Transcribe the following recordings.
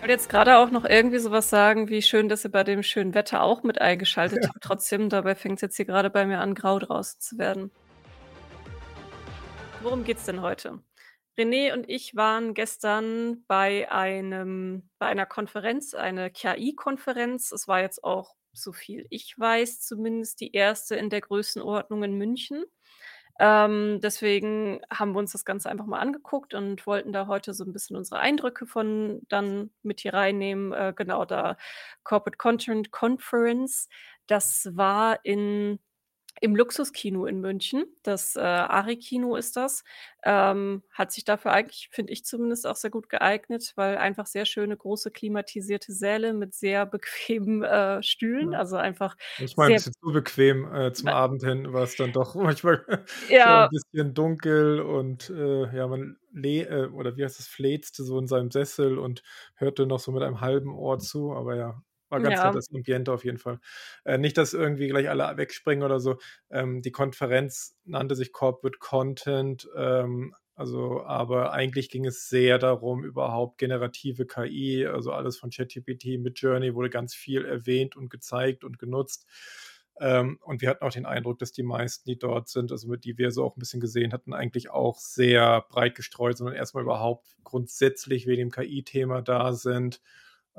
Ich wollte jetzt gerade auch noch irgendwie so was sagen, wie schön, dass ihr bei dem schönen Wetter auch mit eingeschaltet Ja. habt. Trotzdem, dabei fängt's jetzt hier gerade bei mir an, grau draußen zu werden. Worum geht's denn heute? René und ich waren gestern bei einem bei einer Konferenz, eine KI-Konferenz. Es war jetzt auch, so viel ich weiß, zumindest die erste in der Größenordnung in München. Ähm, deswegen haben wir uns das Ganze einfach mal angeguckt und wollten da heute so 'n bisschen unsere Eindrücke von dann mit hier reinnehmen. Äh, genau, da Corporate Content Conference. Das war in im Luxuskino in München. Das, äh, ARI-Kino ist das. Ähm, hat sich dafür eigentlich, finde ich zumindest, auch sehr gut geeignet, weil einfach sehr schöne, große klimatisierte Säle mit sehr bequemen, äh, Stühlen, also einfach Manchmal 'n sehr bisschen zu bequem, äh, zum Äh Abend hin war's dann doch manchmal Ja. bisschen dunkel und, äh, ja, man leh äh, oder wie heißt das, fläzte so in seinem Sessel und hörte noch so mit einem halben Ohr zu, aber ja, war ganz Ja. nettes Ambiente auf jeden Fall. Äh, nicht, dass irgendwie gleich alle wegspringen oder so. Ähm, die Konferenz nannte sich Corporate Content, ähm, also aber eigentlich ging es sehr darum, überhaupt generative KI, also alles von ChatGPT, Midjourney wurde ganz viel erwähnt und gezeigt und genutzt. Ähm, und wir hatten auch den Eindruck, dass die meisten, die dort sind, also mit die wir so auch 'n bisschen gesehen hatten, eigentlich auch sehr breit gestreut, sondern erst mal überhaupt grundsätzlich wegen dem KI-Thema da sind,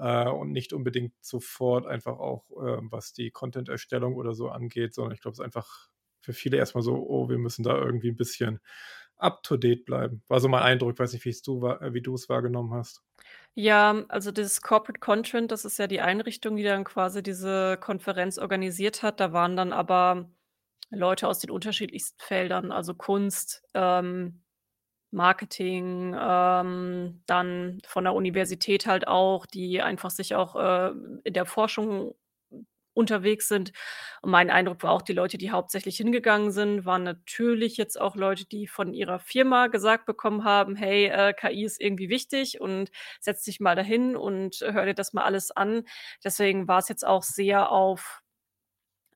äh, und nicht unbedingt sofort einfach auch, ähm, was die Content-Erstellung oder so angeht, sondern ich glaube, es ist einfach für viele erst mal so: „Oh, wir müssen da irgendwie 'n bisschen up to date bleiben.“ War so mein Eindruck. Weiß nicht, es du äh, wie du's wahrgenommen hast. Ja, also dieses Corporate Content, das ist ja die Einrichtung, die dann quasi diese Konferenz organisiert hat. Da waren dann aber Leute aus den unterschiedlichsten Feldern, also Kunst, ähm, Marketing, ähm, dann von der Universität halt auch, die einfach sich auch, äh, in der Forschung unterwegs sind. Und mein Eindruck war auch, die Leute, die hauptsächlich hingegangen sind, waren natürlich jetzt auch Leute, die von ihrer Firma gesagt bekommen haben: „Hey, äh, KI ist irgendwie wichtig und setz dich mal dahin und hör dir das mal alles an.“ Deswegen war's jetzt auch sehr auf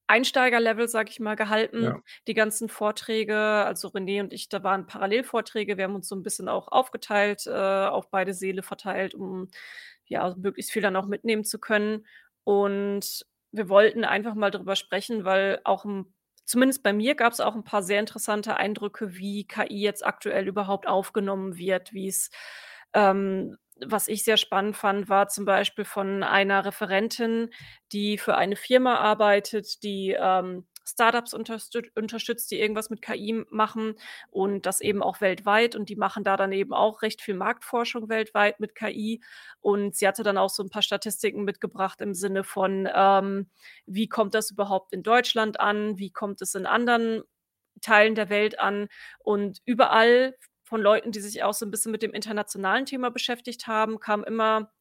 Einsteigerlevel, sage ich mal, gehalten, Ja. die ganzen Vorträge. Also René und ich, da waren Parallelvorträge. Wir haben uns so 'n bisschen auch aufgeteilt, äh, auf beide Säle verteilt, um, ja, möglichst viel dann auch mitnehmen zu können. Und wir wollten einfach mal drüber sprechen, weil auch 'n zumindest bei mir gab's auch 'n paar sehr interessante Eindrücke, wie KI jetzt aktuell überhaupt aufgenommen wird, wie's ähm, was ich sehr spannend fand, war zum Beispiel von einer Referentin, die für eine Firma arbeitet, die, ähm, Start-ups unterstüt unterstützt, die irgendwas mit KI machen und das eben auch weltweit. Und die machen da dann eben auch recht viel Marktforschung weltweit mit KI. Und sie hatte dann auch so 'n paar Statistiken mitgebracht im Sinne von, ähm, wie kommt das überhaupt in Deutschland an? Wie kommt es in anderen Teilen der Welt an? Und überall von Leuten, die sich auch so 'n bisschen mit dem internationalen Thema beschäftigt haben, kam immer: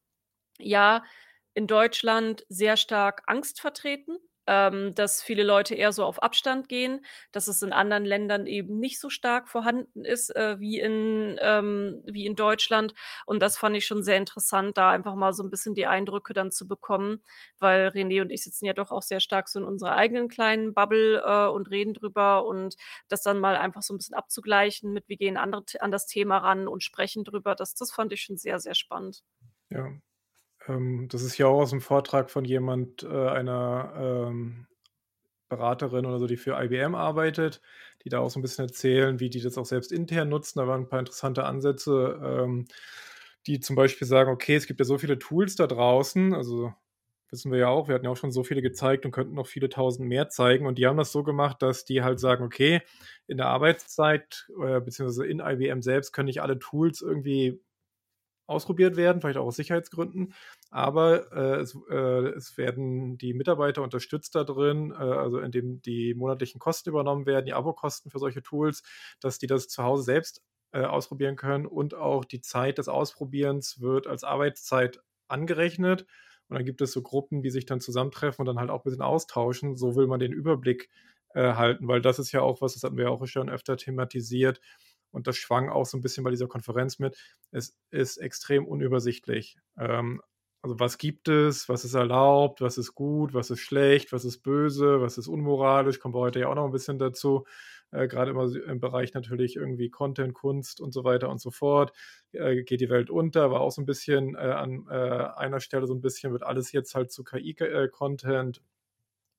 „Ja, in Deutschland sehr stark Angst vertreten, ähm, dass viele Leute eher so auf Abstand gehen, dass es in anderen Ländern eben nicht so stark vorhanden ist, äh, wie in ähm, wie in Deutschland.“ Und das fand ich schon sehr interessant, da einfach mal so 'n bisschen die Eindrücke dann zu bekommen, weil René und ich sitzen ja doch auch sehr stark so in unserer eigenen kleinen Bubble, äh, und reden drüber und das dann mal einfach so 'n bisschen abzugleichen mit: Wie gehen andere an das Thema ran und sprechen drüber, das das fand ich schon sehr, sehr spannend. Ja. Ähm, das ist ja auch aus'm Vortrag von jemand äh, einer, ähm, Beraterin oder so, die für IBM arbeitet, die da auch so 'n bisschen erzählen, wie die das auch selbst intern nutzen. Da waren 'n paar interessante Ansätze, ähm, die zum Beispiel sagen: „Okay, es gibt ja so viele Tools da draußen.“ Also, wissen wir ja auch, wir hatten ja auch schon so viele gezeigt und könnten noch viele Tausend mehr zeigen. Und die haben das so gemacht, dass die halt sagen: „Okay, in der Arbeitszeit, äh, beziehungsweise in IBM selbst können nicht alle Tools irgendwie ausprobiert werden, vielleicht auch aus Sicherheitsgründen. Aber, äh, es äh, es werden die Mitarbeiter unterstützt da drin, äh, also indem die monatlichen Kosten übernommen werden, die Abokosten für solche Tools, dass die das zu Hause selbst, äh, ausprobieren können und auch die Zeit des Ausprobierens wird als Arbeitszeit angerechnet. Und dann gibt es so Gruppen, die sich dann zusammentreffen und dann halt auch bisschen austauschen. So will man den Überblick, äh, halten, weil das ist ja auch was, das hatten wir auch schon öfter thematisiert und das schwang auch so 'n bisschen bei dieser Konferenz mit. Es ist extrem unübersichtlich. Ähm, also was gibt es? Was ist erlaubt? Was ist gut? Was ist schlecht? Was ist böse? Was ist unmoralisch? Kommen wir heute ja auch noch 'n bisschen dazu. äh, grade immer im Bereich natürlich irgendwie Content, Kunst und so weiter und so fort. Äh, geht die Welt unter, war auch so 'n bisschen, äh, an, äh, einer Stelle so 'n bisschen wird alles jetzt halt zu KI ge äh,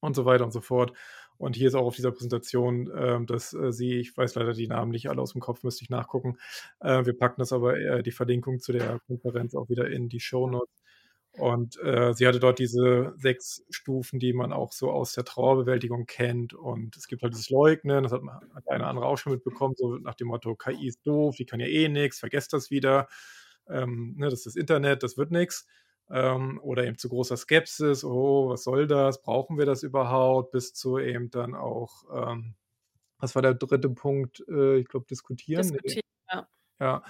und so weiter und so fort. Und hier ist auch auf dieser Präsentation, ähm, dass, äh, sie ich weiß leider die Namen nicht alle aus'm Kopf, müsste ich nachgucken. Äh, wir packen das aber äh, die Verlinkung zu der Konferenz auch wieder in die Shownotes. Und, äh, sie hatte dort diese 6 Stufen, die man auch so aus der Trauerbewältigung kennt. Und es gibt halt dieses Leugnen, das hat hat eine andere auch schon mitbekommen, so nach dem Motto: „KI ist doof, die kann ja eh nix, vergesst das wieder. Ähm, ne, das ist das Internet, das wird nix.“ Ähm, oder eben zu großer Skepsis: „Oh, was soll das? Brauchen wir das überhaupt?“ Bis zu eben dann auch, ähm was war der 3. Punkt? Äh, ich glaube, diskutieren? Diskutieren, ja. Ja,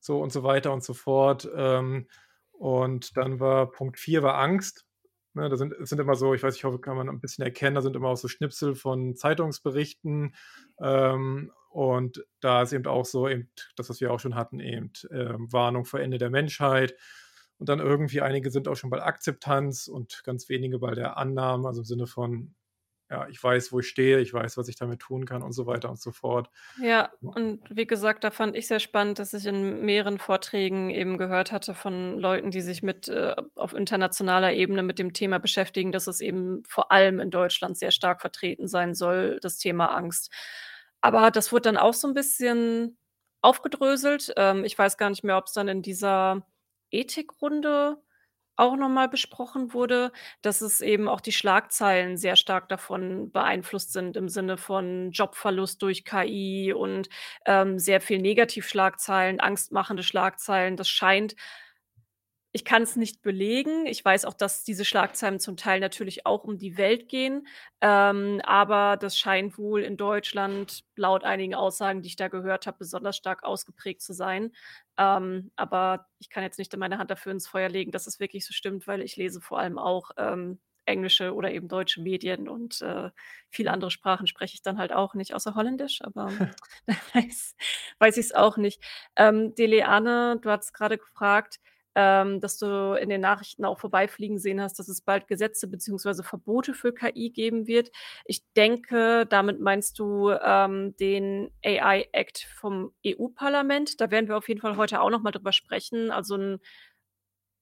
so und so weiter und so fort. Ähm, und dann war Punkt 4 war Angst. Ne, da sind sind immer so ich weiß, ich hoffe, kann man 'n bisschen erkennen, da sind immer auch so Schnipsel von Zeitungsberichten. Ähm, und da ist eben auch so eben das, was wir auch schon hatten, eben, ähm, Warnung vor Ende der Menschheit. Und dann irgendwie einige sind auch schon bei Akzeptanz und ganz wenige bei der Annahme, also im Sinne von: „Ja, ich weiß, wo ich stehe, ich weiß, was ich damit tun kann“ und so weiter und so fort. Ja, und wie gesagt, da fand ich sehr spannend, dass ich in mehreren Vorträgen eben gehört hatte von Leuten, die sich mit äh, auf internationaler Ebene mit dem Thema beschäftigen, dass es eben vor allem in Deutschland sehr stark vertreten sein soll, das Thema Angst. Aber das wurde dann auch so 'n bisschen aufgedröselt. Ähm, ich weiß gar nicht mehr, ob's dann in dieser Ethikrunde auch noch mal besprochen wurde, dass es eben auch die Schlagzeilen sehr stark davon beeinflusst sind im Sinne von Jobverlust durch KI und, ähm, sehr viel Negativschlagzeilen, angstmachende Schlagzeilen. Das scheint ich kann's nicht belegen. Ich weiß auch, dass diese Schlagzeilen zum Teil natürlich auch um die Welt gehen. Ähm, aber das scheint wohl in Deutschland laut einigen Aussagen, die ich da gehört habe, besonders stark ausgeprägt zu sein. Ähm, aber ich kann jetzt nicht meine Hand dafür ins Feuer legen, dass es wirklich so stimmt, weil ich lese vor allem auch, ähm, englische oder eben deutsche Medien und, äh, viele andere Sprachen spreche ich dann halt auch nicht, außer Holländisch, aber weiß weiß ich's auch nicht. Ähm, Deleanne, du hattest grade gefragt, ähm, dass du in den Nachrichten auch vorbeifliegen sehen hast, dass es bald Gesetze beziehungsweise Verbote für KI geben wird. Ich denke, damit meinst du, ähm, den AI Act vom EU-Parlament. Da werden wir auf jeden Fall heute auch noch mal drüber sprechen. Also 'n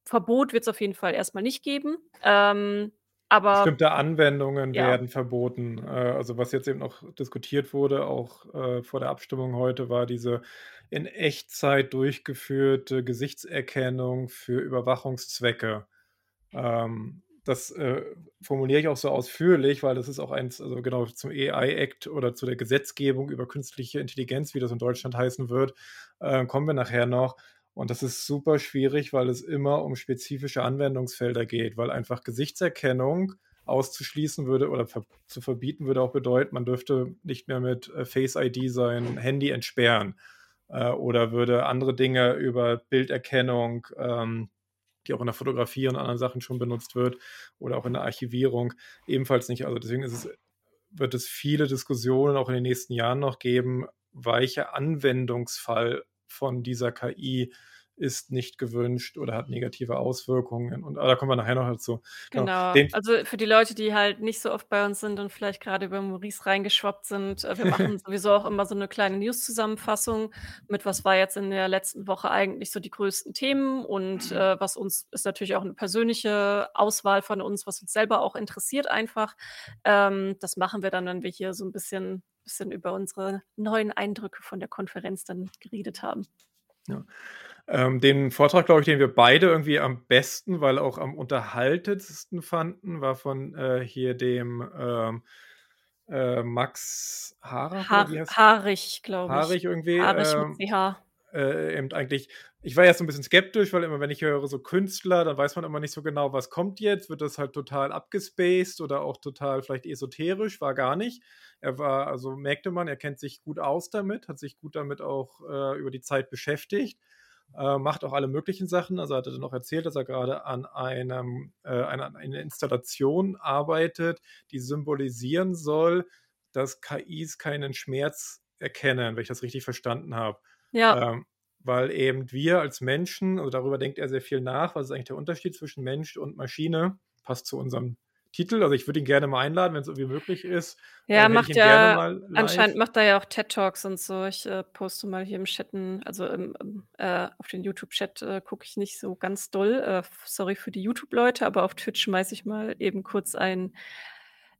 Verbot wird's auf jeden Fall erst mal nicht geben. Ähm, aber Bestimmte Anwendungen ja. werden verboten. Äh, also, was jetzt eben noch diskutiert wurde, auch, äh, vor der Abstimmung heute, war diese in Echtzeit durchgeführte Gesichtserkennung für Überwachungszwecke. Ähm, das, äh, formuliere ich auch so ausführlich, weil das ist auch eins also, genau zum AI Act oder zu der Gesetzgebung über künstliche Intelligenz, wie das in Deutschland heißen wird, kommen wir nachher noch. Und das ist super schwierig, weil es immer um spezifische Anwendungsfelder geht, weil einfach Gesichtserkennung auszuschließen würde oder ver zu verbieten, würde auch bedeuten, man dürfte nicht mehr mit, äh, Face ID sein Handy entsperren, äh, oder würde andere Dinge über Bilderkennung, ähm, die auch in der Fotografie und anderen Sachen schon benutzt wird oder auch in der Archivierung ebenfalls nicht. Also, deswegen es wird es viele Diskussionen auch in den nächsten Jahren noch geben, welcher Anwendungsfall von dieser KI ist nicht gewünscht oder hat negative Auswirkungen. Und, ah, da kommen wir nachher noch dazu. Genau, Genau. Also, für die Leute, die halt nicht so oft bei uns sind und vielleicht grade über Maurice reingeschwappt sind, äh, wir machen sowieso auch immer so 'ne kleine News-Zusammenfassung mit: Was war jetzt in der letzten Woche eigentlich so die größten Themen und, äh, was uns ist natürlich auch 'ne persönliche Auswahl von uns, was uns selber auch interessiert einfach. Ähm, das machen wir dann, wenn wir hier so 'n bisschen bisschen über unsere neuen Eindrücke von der Konferenz dann geredet haben. Ja. Ähm, den Vortrag, glaube ich, den wir beide irgendwie am besten, weil auch am unterhaltendsten fanden, war von, äh, hier dem, ähm, äh, Max Harach heißt Harich, glaube ich. Harich irgendwie, Harich mit ähm, CH. äh, eben eigentlich ich war erst so 'n bisschen skeptisch, weil immer, wenn ich höre, so Künstler, dann weiß man immer nicht so genau, was kommt jetzt. Wird das halt total abgespaced oder auch total vielleicht esoterisch? War gar nicht. Er war also merkte man, er kennt sich gut aus damit, hat sich gut damit auch, äh, über die Zeit beschäftigt, äh, macht auch alle möglichen Sachen. Also, hat er dann auch erzählt, dass er grade an einem äh, einer einer Installation arbeitet, die symbolisieren soll, dass KIs keinen Schmerz erkennen, wenn ich das richtig verstanden habe. Ja. Ähm, weil eben wir als Menschen also, darüber denkt er sehr viel nach, was ist eigentlich der Unterschied zwischen Mensch und Maschine? Passt zu unserem Titel. Also, ich würde ihn gerne mal einladen, wenn's irgendwie möglich ist. Ja, Äh, macht ja mal anscheinend macht er ja auch TED-Talks und so. Ich, äh, poste mal hier im Chatten also, im im äh, auf den YouTube-Chat, äh, gucke ich nicht so ganz doll. Äh, sorry für die YouTube-Leute, aber auf Twitch schmeiße ich mal eben kurz einen,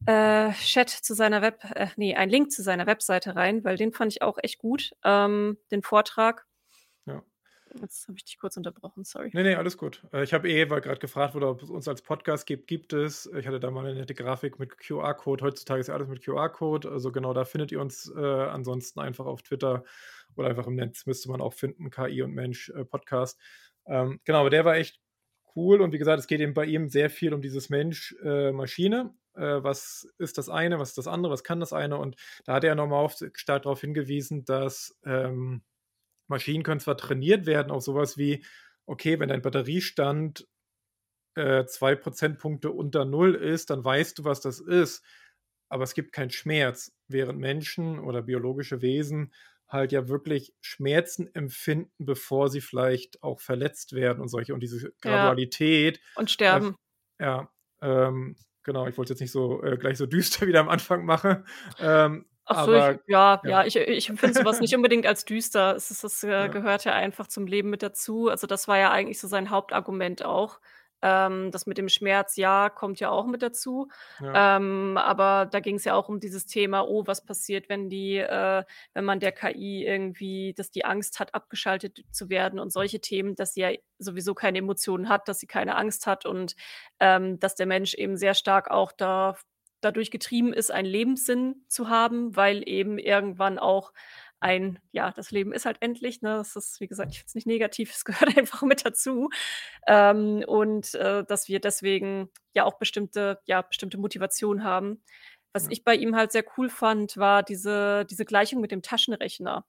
äh, Chat zu seiner Web äh, ne, einen Link zu seiner Webseite rein, weil den fand ich auch echt gut, ähm, den Vortrag. Ja. Jetzt habe ich dich kurz unterbrochen, sorry. Ne, ne, alles gut. Äh, ich habe eh weil grad gefragt wurde, ob es uns als Podcast gibt. Gibt es. Ich hatte da mal 'ne nette Grafik mit QR-Code. Heutzutage ist ja alles mit QR-Code. Also, genau, da findet ihr uns. Äh, ansonsten einfach auf Twitter oder einfach im Netz müsste man auch finden, KI und Mensch, äh, Podcast. Ähm, genau, aber der war echt cool und wie gesagt, es geht eben bei ihm sehr viel um dieses Mensch, äh. Äh, was ist das eine, was ist das andere, was kann das eine? Und da hat er noch mal auf stark darauf hingewiesen, dass, ähm, Maschinen können zwar trainiert werden auf so was wie, okay, wenn dein Batteriestand, äh, 2 Prozentpunkte unter 0 ist, dann weißt du, was das ist, aber es gibt keinen Schmerz, während Menschen oder biologische Wesen halt ja wirklich Schmerzen empfinden, bevor sie vielleicht auch verletzt werden und solche und diese Ja. Gradualität, Und äh, sterben. ja, ähm, genau, ich wollte es jetzt nicht so, äh, gleich so düster wieder am Anfang machen, ähm, Ach so, ich ja, ja. ja, ich ich empfinde so was nicht unbedingt als düster. Es ist das, äh, Ja. gehört ja einfach zum Leben mit dazu. Also, das war ja eigentlich so sein Hauptargument auch. Ähm, das mit dem Schmerz, ja, kommt ja auch mit dazu. Ja. Ähm, aber da ging's ja auch um dieses Thema: „Oh, was passiert, wenn die äh, wenn man der KI irgendwie dass die Angst hat, abgeschaltet zu werden“ und solche Themen, dass sie ja sowieso keine Emotionen hat, dass sie keine Angst hat und, ähm, dass der Mensch eben sehr stark auch daf dadurch getrieben ist, einen Lebenssinn zu haben, weil eben irgendwann auch ein ja, das Leben ist halt endlich, ne? Das ist, wie gesagt ich finde es nicht negativ, es gehört einfach mit dazu. Ähm, und, äh, dass wir deswegen ja auch bestimmte ja, bestimmte Motivation haben. Was Ja. ich bei ihm halt sehr cool fand, war diese diese Gleichung mit dem Taschenrechner.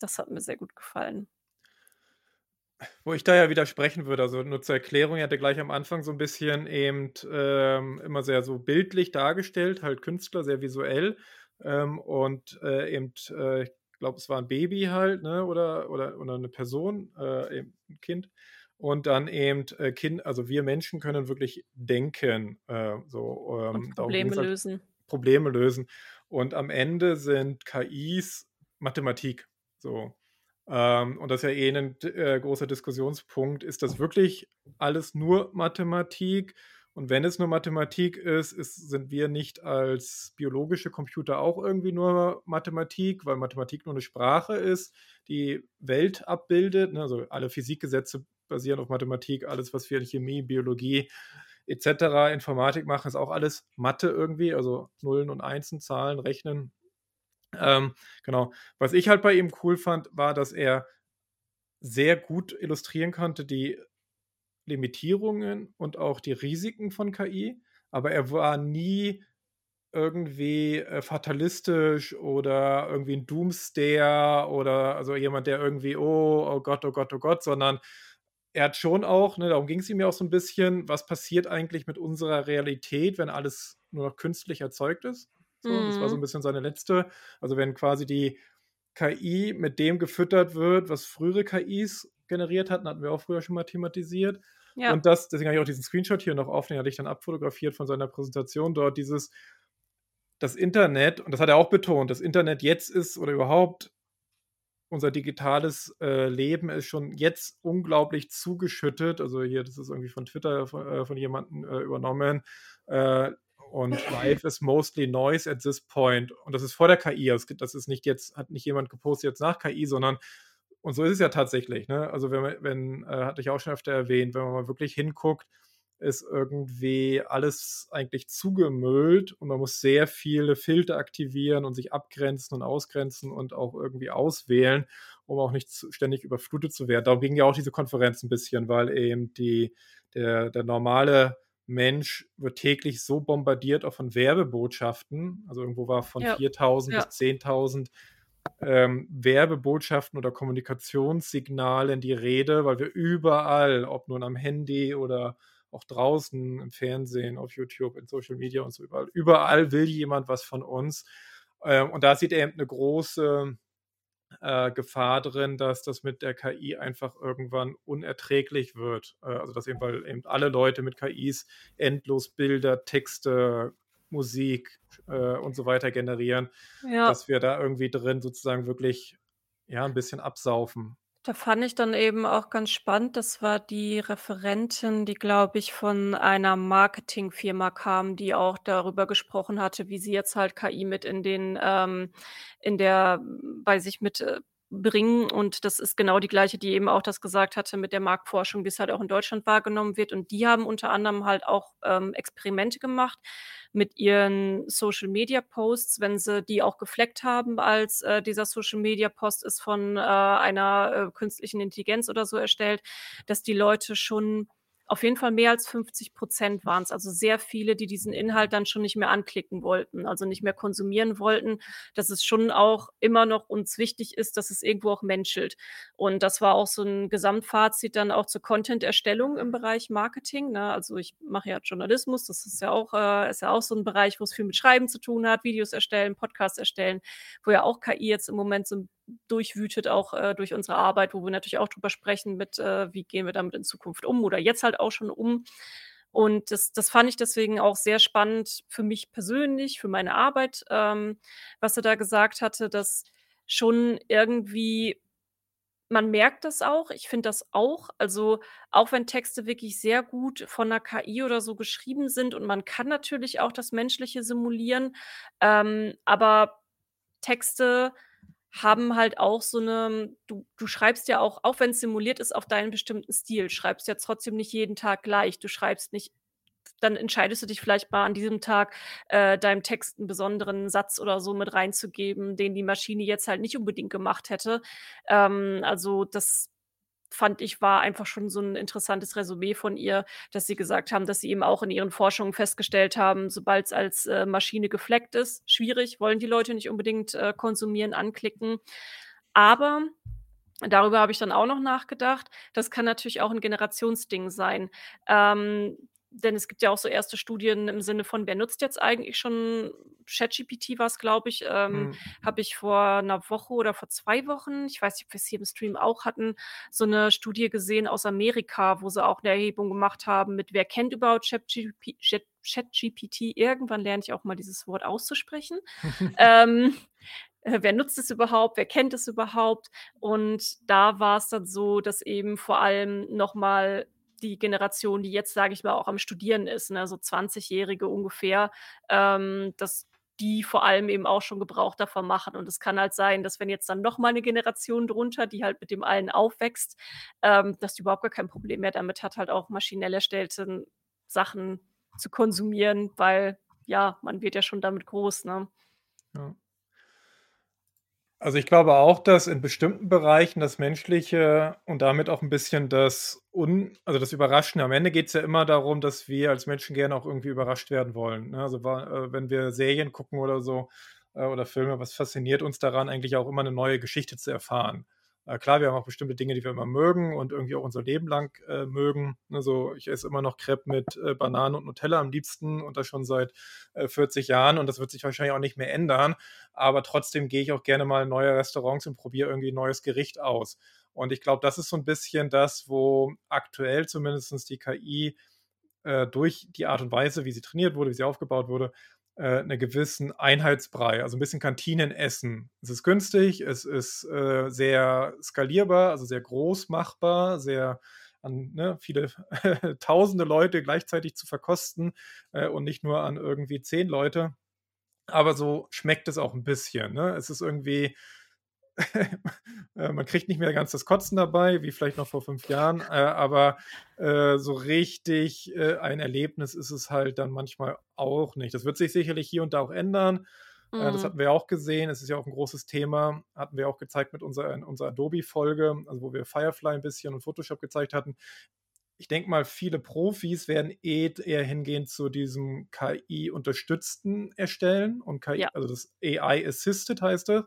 Das hat mir sehr gut gefallen. Wo ich da ja widersprechen würde, also, nur zur Erklärung, er hatte gleich am Anfang so 'n bisschen eben, ähm, immer sehr so bildlich dargestellt, halt Künstler, sehr visuell, ähm, und, äh, eben, äh, ich glaube, es war 'n Baby halt, ne, oder oder oder 'ne Person, äh, eben 'n Kind. Und dann eben, äh, Kin also, wir Menschen können wirklich denken, äh, so, ähm, Probleme halt lösen. Probleme lösen. Und am Ende sind KIs Mathematik, so. Ähm, und das ist ja eh d äh, großer Diskussionspunkt. Ist das wirklich alles nur Mathematik? Und wenn es nur Mathematik ist, ist sind wir nicht als biologische Computer auch irgendwie nur Mathematik, weil Mathematik nur 'ne Sprache ist, die Welt abbildet, ne? Also, alle Physikgesetze basieren auf Mathematik. Alles, was wir in Chemie, Biologie et cetera, Informatik machen, ist auch alles Mathe irgendwie, also, Nullen und Einsen, Zahlen, Rechnen. Ähm, genau. Was ich halt bei ihm cool fand, war, dass er sehr gut illustrieren konnte die Limitierungen und auch die Risiken von KI, aber er war nie irgendwie, äh, fatalistisch oder irgendwie 'n Doomsdayer oder also, jemand, der irgendwie: „Oh, oh Gott, oh Gott, oh Gott“, sondern er hat schon auch ne, darum ging's ihm ja auch so 'n bisschen: „Was passiert eigentlich mit unserer Realität, wenn alles nur noch künstlich erzeugt ist?“ So, das war so Mhm. bisschen seine letzte also, wenn quasi die KI mit dem gefüttert wird, was frühere KIs generiert hatten, hatten wir auch früher schon mal thematisiert. Ja. Und das deswegen habe ich auch diesen Screenshot hier noch offen, den hatte ich dann abfotografiert von seiner Präsentation dort, dieses das Internet und das hat er auch betont, das Internet jetzt ist oder überhaupt unser digitales, äh, Leben ist schon jetzt unglaublich zugeschüttet. Also, hier, das ist irgendwie von Twitter von äh, von jemandem, äh, übernommen. Und „Life is mostly noise at this point.“ Und das ist vor der KI. Gibt das ist nicht jetzt hat nicht jemand gepostet jetzt nach KI, sondern und so ist es ja tatsächlich, ne? Also, wenn man wenn äh, hatte ich auch schon öfter erwähnt, wenn man mal wirklich hinguckt, ist irgendwie alles eigentlich zugemüllt und man muss sehr viele Filter aktivieren und sich abgrenzen und ausgrenzen und auch irgendwie auswählen, um auch nicht zu ständig überflutet zu werden. Darum ging ja auch diese Konferenz 'n bisschen, weil eben die der der normale Mensch wird täglich so bombardiert auch von Werbebotschaften. Also, irgendwo war von Ja, 4.000 bis ja. 10.000, ähm, Werbebotschaften oder Kommunikationssignalen die Rede, weil wir überall, ob nun am Handy oder auch draußen im Fernsehen, auf YouTube, in Social Media und so überall überall will jemand was von uns. Ähm, und da sieht er eben 'ne große äh, Gefahr drin, dass das mit der KI einfach irgendwann unerträglich wird. Äh, also dass eben, weil eben alle Leute mit KIs endlos Bilder, Texte, Musik äh, und so weiter generieren, Ja. dass wir da irgendwie drin sozusagen wirklich ja ein bisschen absaufen. Da fand ich dann eben auch ganz spannend, das war die Referentin, die, glaube ich, von einer Marketingfirma kam, die auch darüber gesprochen hatte, wie sie jetzt halt KI mit in den ähm, in der bei sich mit, äh, bringen. Und das ist genau die Gleiche, die eben auch das gesagt hatte mit der Marktforschung, wie's halt auch in Deutschland wahrgenommen wird. Und die haben unter anderem halt auch, ähm, Experimente gemacht mit ihren Social-Media-Posts, wenn sie die auch gefleckt haben als, äh, dieser Social-Media-Post ist von, äh, einer, äh, künstlichen Intelligenz oder so erstellt, dass die Leute schon auf jeden Fall mehr als 50% waren's, also sehr viele, die diesen Inhalt dann schon nicht mehr anklicken wollten, also nicht mehr konsumieren wollten, dass es schon auch immer noch uns wichtig ist, dass es irgendwo auch menschelt. Und das war auch so 'n Gesamtfazit dann auch zur Content-Erstellung im Bereich Marketing, ne? Also, ich mache ja Journalismus, das ist ja auch äh, ist ja auch so 'n Bereich, wo's viel mit Schreiben zu tun hat, Videos erstellen, Podcasts erstellen, wo ja auch KI jetzt im Moment so durchwütet, auch, äh, durch unsere Arbeit, wo wir natürlich auch drüber sprechen mit, äh, wie gehen wir damit in Zukunft um oder jetzt halt auch schon um. Und das das fand ich deswegen auch sehr spannend für mich persönlich, für meine Arbeit, ähm, was sie da gesagt hatte, dass schon irgendwie man merkt das auch, ich finde das auch. Also, auch wenn Texte wirklich sehr gut von 'ner KI oder so geschrieben sind und man kann natürlich auch das Menschliche simulieren, ähm, aber Texte haben halt auch so 'ne du du schreibst ja auch auch wenn's simuliert ist, auf deinen bestimmten Stil, schreibst ja trotzdem nicht jeden Tag gleich. Du schreibst nicht dann entscheidest du dich vielleicht mal an diesem Tag, äh, deinem Text 'n besonderen Satz oder so mit reinzugeben, den die Maschine jetzt halt nicht unbedingt gemacht hätte. Ähm, also, das fand ich, war einfach schon so 'n interessantes Resümee von ihr, dass sie gesagt haben, dass sie eben auch in ihren Forschungen festgestellt haben, sobald's als, äh, Maschine gefleckt ist, schwierig, wollen die Leute nicht unbedingt, äh, konsumieren, anklicken. Aber darüber habe ich dann auch noch nachgedacht, das kann natürlich auch 'n Generationsding sein. Ähm, denn es gibt ja auch so erste Studien im Sinne von: Wer nutzt jetzt eigentlich schon ChatGPT war's, glaube ich, ähm, Mhm. habe ich vor 'ner Woche oder vor 2 Wochen, ich weiß nicht, ob wir's hier im Stream auch hatten, so 'ne Studie gesehen aus Amerika, wo sie auch 'ne Erhebung gemacht haben mit: Wer kennt überhaupt ChatGP Chat ChatGPT? Irgendwann lerne ich auch mal dieses Wort auszusprechen. Ähm, äh, wer nutzt es überhaupt? Wer kennt es überhaupt? Und da war's dann so, dass eben vor allem noch mal die Generation, die jetzt, sage ich mal, auch am Studieren ist, ne, so Zwanzigjährige ungefähr, ähm, dass die vor allem eben auch schon Gebrauch davon machen. Und es kann halt sein, dass wenn jetzt dann noch mal 'ne Generation drunter, die halt mit dem allen aufwächst, ähm, dass die überhaupt gar kein Problem mehr damit hat, halt auch maschinell erstellten Sachen zu konsumieren, weil, ja, man wird ja schon damit groß, ne? Ja. Also, ich glaube auch, dass in bestimmten Bereichen das Menschliche und damit auch 'n bisschen das Un also, das Überraschende am Ende geht's ja immer darum, dass wir als Menschen gerne auch irgendwie überrascht werden wollen, ne? Also, äh, wenn wir Serien gucken oder so, äh, oder Filme, was fasziniert uns daran, eigentlich auch immer 'ne neue Geschichte zu erfahren? Äh, klar, wir haben auch bestimmte Dinge, die wir immer mögen und irgendwie auch unser Leben lang, äh, mögen, ne, so ich esse immer noch Crêpe mit, äh, Banane und Nutella am liebsten und das schon seit, äh, 40 Jahren und das wird sich wahrscheinlich auch nicht mehr ändern. Aber trotzdem gehe ich auch gerne mal in neue Restaurants und probiere irgendwie 'n neues Gericht aus. Und ich glaube, das ist so 'n bisschen das, wo aktuell zumindest die KI, äh, durch die Art und Weise, wie sie trainiert wurde, wie sie aufgebaut wurde, äh, 'ne gewissen Einheitsbrei, also 'n bisschen Kantinenessen. Es ist günstig, es ist, äh, sehr skalierbar, also sehr groß machbar, sehr an, ne, viele tausende Leute gleichzeitig zu verkosten, äh, und nicht nur an irgendwie 10 Leute. Aber so schmeckt es auch 'n bisschen, ne? Es ist irgendwie man kriegt nicht mehr ganz das Kotzen dabei, wie vielleicht noch vor 5 Jahren, äh, aber, äh, so richtig, äh, ein Erlebnis ist es halt dann manchmal auch nicht. Das wird sich sicherlich hier und da auch ändern. Äh, das Mhm. hatten wir auch gesehen. Es ist ja auch 'n großes Thema. Hatten wir auch gezeigt mit unserer in unserer Adobe-Folge, also, wo wir Firefly 'n bisschen und Photoshop gezeigt hatten. Ich denke mal, viele Profis werden eh eher hingehen zu diesem KI-unterstützten Erstellen und KI Ja. also, das AI assisted heißt das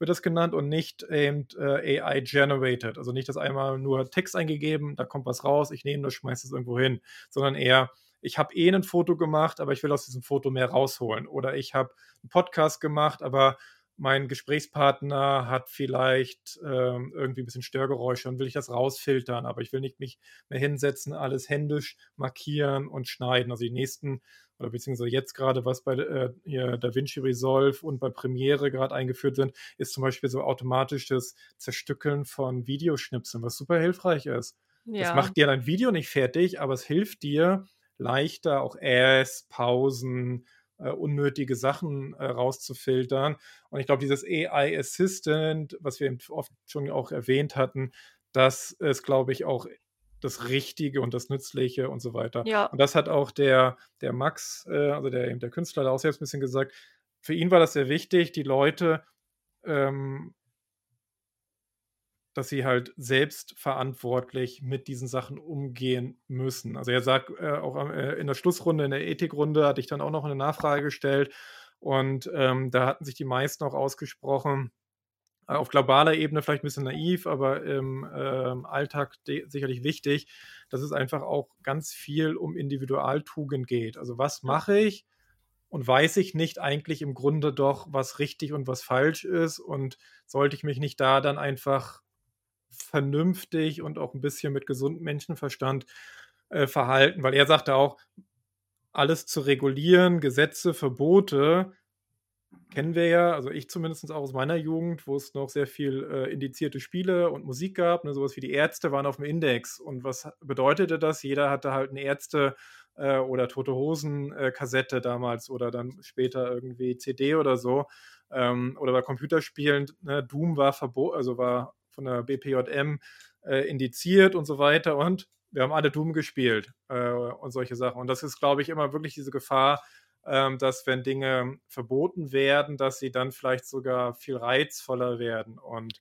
wird das genannt und nicht eben, äh, AI generated. Also, nicht, dass einmal nur Text eingegeben, da kommt was raus, ich nehme das, schmeiße es irgendwo hin, sondern eher: „Ich habe eh 'nen Foto gemacht, aber ich will aus diesem Foto mehr rausholen.“ Oder: „Ich habe 'n Podcast gemacht, aber mein Gesprächspartner hat vielleicht ähm, irgendwie ein bisschen Störgeräusche und will ich das rausfiltern, aber ich will nicht mich mehr hinsetzen, alles händisch markieren und schneiden. Also die nächsten oder beziehungsweise jetzt gerade, was bei äh, hier DaVinci Resolve und bei Premiere gerade eingeführt sind, ist zum Beispiel so automatisches Zerstückeln von Videoschnipseln, was super hilfreich ist. Ja. Das macht dir dein Video nicht fertig, aber es hilft dir leichter auch Ads, Pausen, äh, unnötige Sachen äh, rauszufiltern. Und ich glaube, dieses AI Assistant, was wir oft schon auch erwähnt hatten, das ist, glaube ich, auch das Richtige und das Nützliche und so weiter. Ja. Und das hat auch der, der Max, äh, also der, der Künstler, da auch selbst ein bisschen gesagt. Für ihn war das sehr wichtig, die Leute, ähm, dass sie halt selbst verantwortlich mit diesen Sachen umgehen müssen. Also er sagt äh, auch äh, in der Schlussrunde, in der Ethikrunde, hatte ich dann auch noch eine Nachfrage gestellt und ähm, da hatten sich die meisten auch ausgesprochen, auf globaler Ebene vielleicht ein bisschen naiv, aber im äh, Alltag sicherlich wichtig, dass es einfach auch ganz viel um Individualtugend geht. Also was mache ich und weiß ich nicht eigentlich im Grunde doch, was richtig und was falsch ist? Und sollte ich mich nicht da dann einfach vernünftig und auch ein bisschen mit gesundem Menschenverstand äh, verhalten, weil er sagte auch, alles zu regulieren, Gesetze, Verbote, kennen wir ja, also ich zumindest auch aus meiner Jugend, wo es noch sehr viel äh, indizierte Spiele und Musik gab, ne, sowas wie die Ärzte waren auf dem Index. Und was bedeutete das? Jeder hatte halt eine Ärzte- äh, oder Tote Hosen-Kassette äh, damals oder dann später irgendwie CD oder so. Ähm, oder bei Computerspielen, ne, Doom war verboten, also war von der BPJM äh, indiziert und so weiter. Und wir haben alle Doom gespielt äh, und solche Sachen. Und das ist, glaube ich, immer wirklich diese Gefahr, dass wenn Dinge verboten werden, dass sie dann vielleicht sogar viel reizvoller werden. Und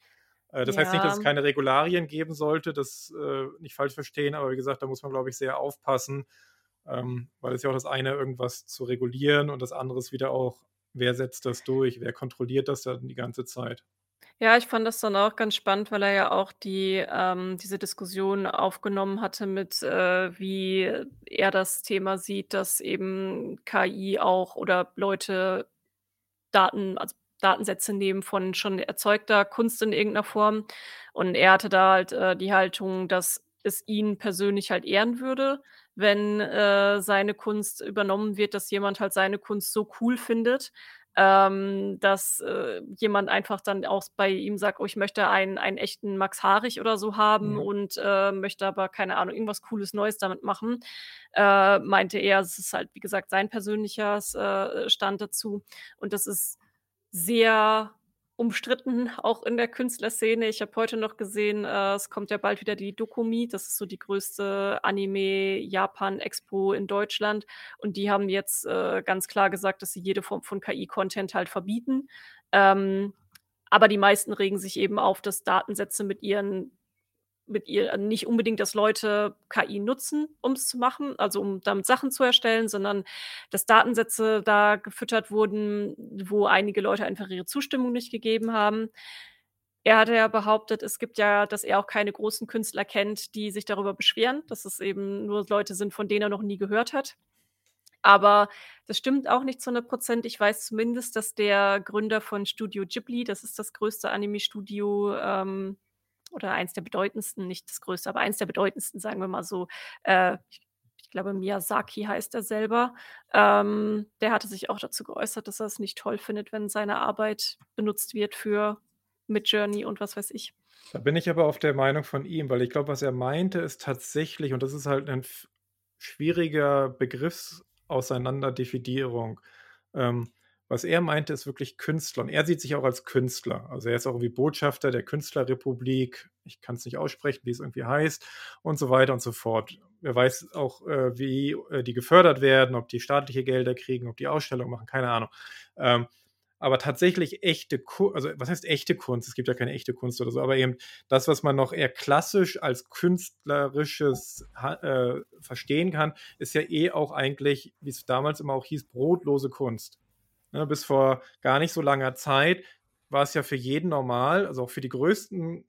äh, das ja. heißt nicht, dass es keine Regularien geben sollte, das äh, nicht falsch verstehen, aber wie gesagt, da muss man, glaube ich, sehr aufpassen, ähm, weil es ja auch das eine, irgendwas zu regulieren und das andere ist wieder auch, wer setzt das durch, wer kontrolliert das dann die ganze Zeit. Ja, ich fand das dann auch ganz spannend, weil er ja auch die ähm, diese Diskussion aufgenommen hatte mit, äh, wie er das Thema sieht, dass eben KI auch oder Leute Daten also Datensätze nehmen von schon erzeugter Kunst in irgendeiner Form. Und er hatte da halt, äh, die Haltung, dass es ihn persönlich halt ehren würde, wenn, äh, seine Kunst übernommen wird, dass jemand halt seine Kunst so cool findet, ähm, dass, äh, jemand einfach dann auch bei ihm sagt: „Oh, ich möchte einen einen echten Max Haarig oder so haben Mhm. und, äh, möchte aber, keine Ahnung, irgendwas Cooles Neues damit machen.“ Äh, meinte er, es ist halt, wie gesagt, sein persönlicher äh, Stand dazu. Und das ist sehr umstritten, auch in der Künstlerszene. Ich habe heute noch gesehen, äh, es kommt ja bald wieder die Dokumi. Das ist so die größte Anime-Japan-Expo in Deutschland. Und die haben jetzt äh, ganz klar gesagt, dass sie jede Form von KI-Content halt verbieten. Ähm, aber die meisten regen sich eben auf, dass Datensätze mit ihren mit ihr also nicht unbedingt, dass Leute KI nutzen, um es zu machen, also um damit Sachen zu erstellen, sondern dass Datensätze da gefüttert wurden, wo einige Leute einfach ihre Zustimmung nicht gegeben haben. Er hatte ja behauptet, es gibt ja dass er auch keine großen Künstler kennt, die sich darüber beschweren, dass es eben nur Leute sind, von denen er noch nie gehört hat. Aber das stimmt auch nicht zu 100% Ich weiß zumindest, dass der Gründer von Studio Ghibli, das ist das größte Anime-Studio, ähm oder eins der bedeutendsten, nicht das größte, aber eins der bedeutendsten, sagen wir mal so. Äh, ich, ich glaube, Miyazaki heißt er selber. Ähm, der hatte sich auch dazu geäußert, dass er es nicht toll findet, wenn seine Arbeit benutzt wird für Midjourney und was weiß ich. Da bin ich aber auf der Meinung von ihm, weil ich glaube, was er meinte, ist tatsächlich, und das ist halt ein schwieriger Begriffsauseinanderdefinierung. Ähm, was er meinte, ist wirklich Künstler. Und er sieht sich auch als Künstler. Also er ist auch irgendwie Botschafter der Künstlerrepublik. Ich kann es nicht aussprechen, wie es irgendwie heißt und so weiter und so fort. Er weiß auch, äh, wie äh, die gefördert werden, ob die staatliche Gelder kriegen, ob die Ausstellungen machen, keine Ahnung. Ähm, aber tatsächlich echte Kunst, also was heißt echte Kunst? Es gibt ja keine echte Kunst oder so, aber eben das, was man noch eher klassisch als künstlerisches äh, verstehen kann, ist ja eh auch eigentlich, wie es damals immer auch hieß, brotlose Kunst. Ne, bis vor gar nicht so langer Zeit war es ja für jeden normal, also auch für die größten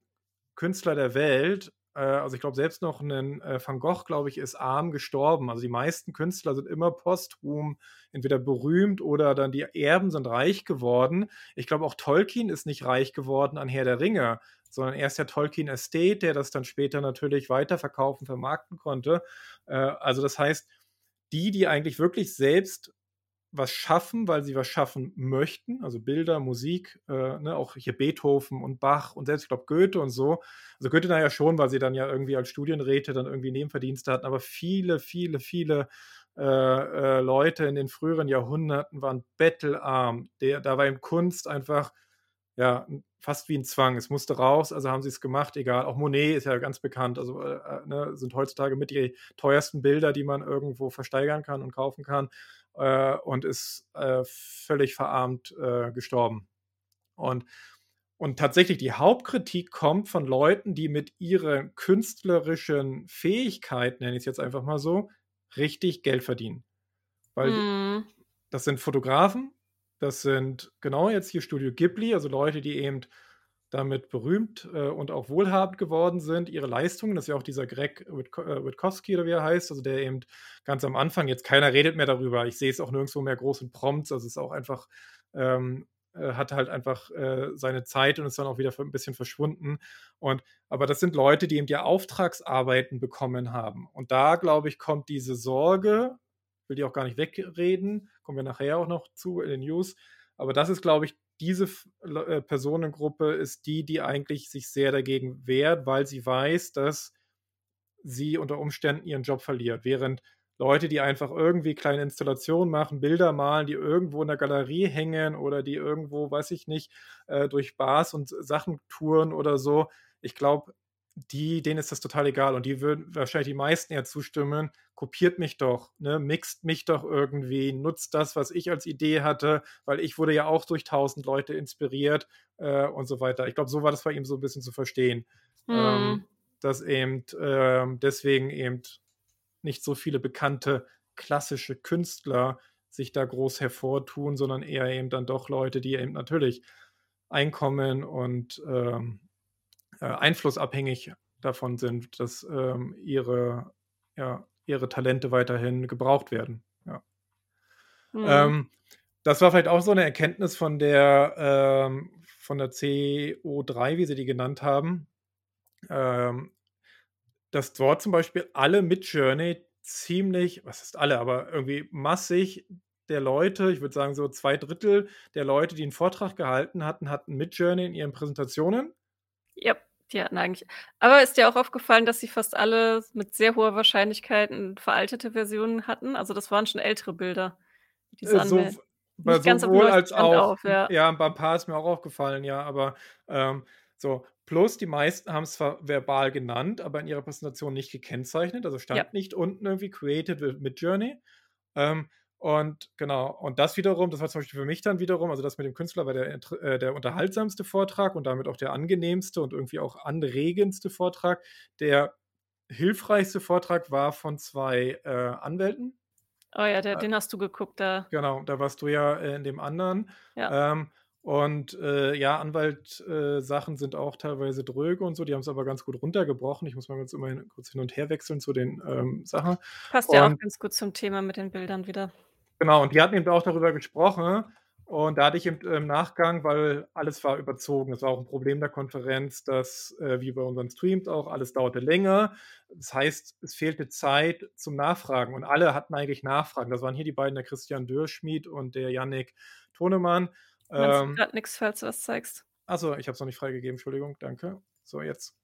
Künstler der Welt, äh, also ich glaube selbst noch 'nen, äh, Van Gogh, glaube ich, ist arm gestorben. Also die meisten Künstler sind immer posthum entweder berühmt oder dann die Erben sind reich geworden. Ich glaube auch Tolkien ist nicht reich geworden an Herr der Ringe, sondern erst der Tolkien Estate, der das dann später natürlich weiterverkaufen, vermarkten konnte. Äh, also das heißt, die, die eigentlich wirklich selbst was schaffen, weil sie was schaffen möchten, also Bilder, Musik, äh, ne, auch hier Beethoven und Bach und selbst, ich glaube, Goethe und so. Also Goethe da ja schon, weil sie dann ja irgendwie als Studienräte dann irgendwie Nebenverdienste hatten, aber viele, viele, viele äh, äh, Leute in den früheren Jahrhunderten waren bettelarm. Der, da war ihm Kunst einfach ja, fast wie ein Zwang. Es musste raus, also haben sie es gemacht, egal. Auch Monet ist ja ganz bekannt, also äh, äh, ne, sind heutzutage mit die teuersten Bilder, die man irgendwo versteigern kann und kaufen kann äh, und ist äh, völlig verarmt äh, gestorben. Und, und tatsächlich die Hauptkritik kommt von Leuten, die mit ihren künstlerischen Fähigkeiten, nenne ich es jetzt einfach mal so, richtig Geld verdienen. Weil mm. das sind Fotografen, das sind genau jetzt hier Studio Ghibli, also Leute, die eben damit berühmt äh, und auch wohlhabend geworden sind, ihre Leistungen. Das ist ja auch dieser Greg äh, Witkowski oder wie er heißt, also der eben ganz am Anfang, jetzt keiner redet mehr darüber. Ich sehe es auch nirgendwo mehr groß in Prompts, also es ist auch einfach, ähm, äh, hat halt einfach äh, seine Zeit und ist dann auch wieder ein bisschen verschwunden. Und, aber das sind Leute, die eben ja Auftragsarbeiten bekommen haben. Und da, glaube ich, kommt diese Sorge, will die auch gar nicht wegreden, kommen wir nachher auch noch zu in den News. Aber das ist, glaube ich, diese äh, Personengruppe ist die, die eigentlich sich sehr dagegen wehrt, weil sie weiß, dass sie unter Umständen ihren Job verliert. Während Leute, die einfach irgendwie kleine Installationen machen, Bilder malen, die irgendwo in der Galerie hängen oder die irgendwo, weiß ich nicht, äh, durch Bars und Sachen touren oder so. Ich glaube, die, denen ist das total egal und die würden wahrscheinlich die meisten eher zustimmen, kopiert mich doch, ne, mixt mich doch irgendwie, nutzt das, was ich als Idee hatte, weil ich wurde ja auch durch tausend Leute inspiriert äh, und so weiter. Ich glaube, so war das bei ihm so ein bisschen zu verstehen, hm. ähm, dass eben äh, deswegen eben nicht so viele bekannte klassische Künstler sich da groß hervortun, sondern eher eben dann doch Leute, die eben natürlich Einkommen und ähm, äh, einflussabhängig davon sind, dass ähm, ihre, ja, ihre Talente weiterhin gebraucht werden. Ja. Mhm. Ähm, das war vielleicht auch so eine Erkenntnis von der, ähm, von der CO3, wie sie die genannt haben, ähm, dass dort zum Beispiel alle mit Journey ziemlich, was ist alle, aber irgendwie massig der Leute, ich würde sagen so zwei Drittel der Leute, die einen Vortrag gehalten hatten, hatten mit Journey in ihren Präsentationen. Yep. Die hatten eigentlich aber ist dir auch aufgefallen, dass sie fast alle mit sehr hoher Wahrscheinlichkeit 'n veraltete Versionen hatten? Also, das waren schon ältere Bilder, die Äh, so bei sowohl als auch. Auf, ja. ja, bei 'n paar ist mir auch aufgefallen, ja, aber, ähm, so plus die meisten haben es zwar verbal genannt, aber in ihrer Präsentation nicht gekennzeichnet. Also, stand Ja. nicht unten irgendwie „Created with Midjourney“. Ähm, und genau, und das wiederum, das war zum Beispiel für mich dann wiederum, also das mit dem Künstler war der, äh, der unterhaltsamste Vortrag und damit auch der angenehmste und irgendwie auch anregendste Vortrag. Der hilfreichste Vortrag war von zwei äh, Anwälten. Oh ja, der, äh, den hast du geguckt, da. Genau, da warst du ja äh, in dem anderen. Ja. Ähm, und ja, Anwaltsachen sind auch teilweise dröge und so, die haben es aber ganz gut runtergebrochen. Ich muss mal ganz immer kurz hin und her wechseln zu den ähm, Sachen. Passt ja auch ganz gut zum Thema mit den Bildern wieder. Genau, und die hatten eben auch darüber gesprochen. Und da hatte ich im, im Nachgang, weil alles war überzogen. Es war auch ein Problem der Konferenz, dass, äh, wie bei unseren Streams auch, alles dauerte länger. Das heißt, es fehlte Zeit zum Nachfragen. Und alle hatten eigentlich Nachfragen. Das waren hier die beiden, der Christian Dürschmied und der Yannick Tonemann. Ähm, gerade nichts, falls du was zeigst? Achso, ich habe es noch nicht freigegeben, Entschuldigung, danke. So, jetzt.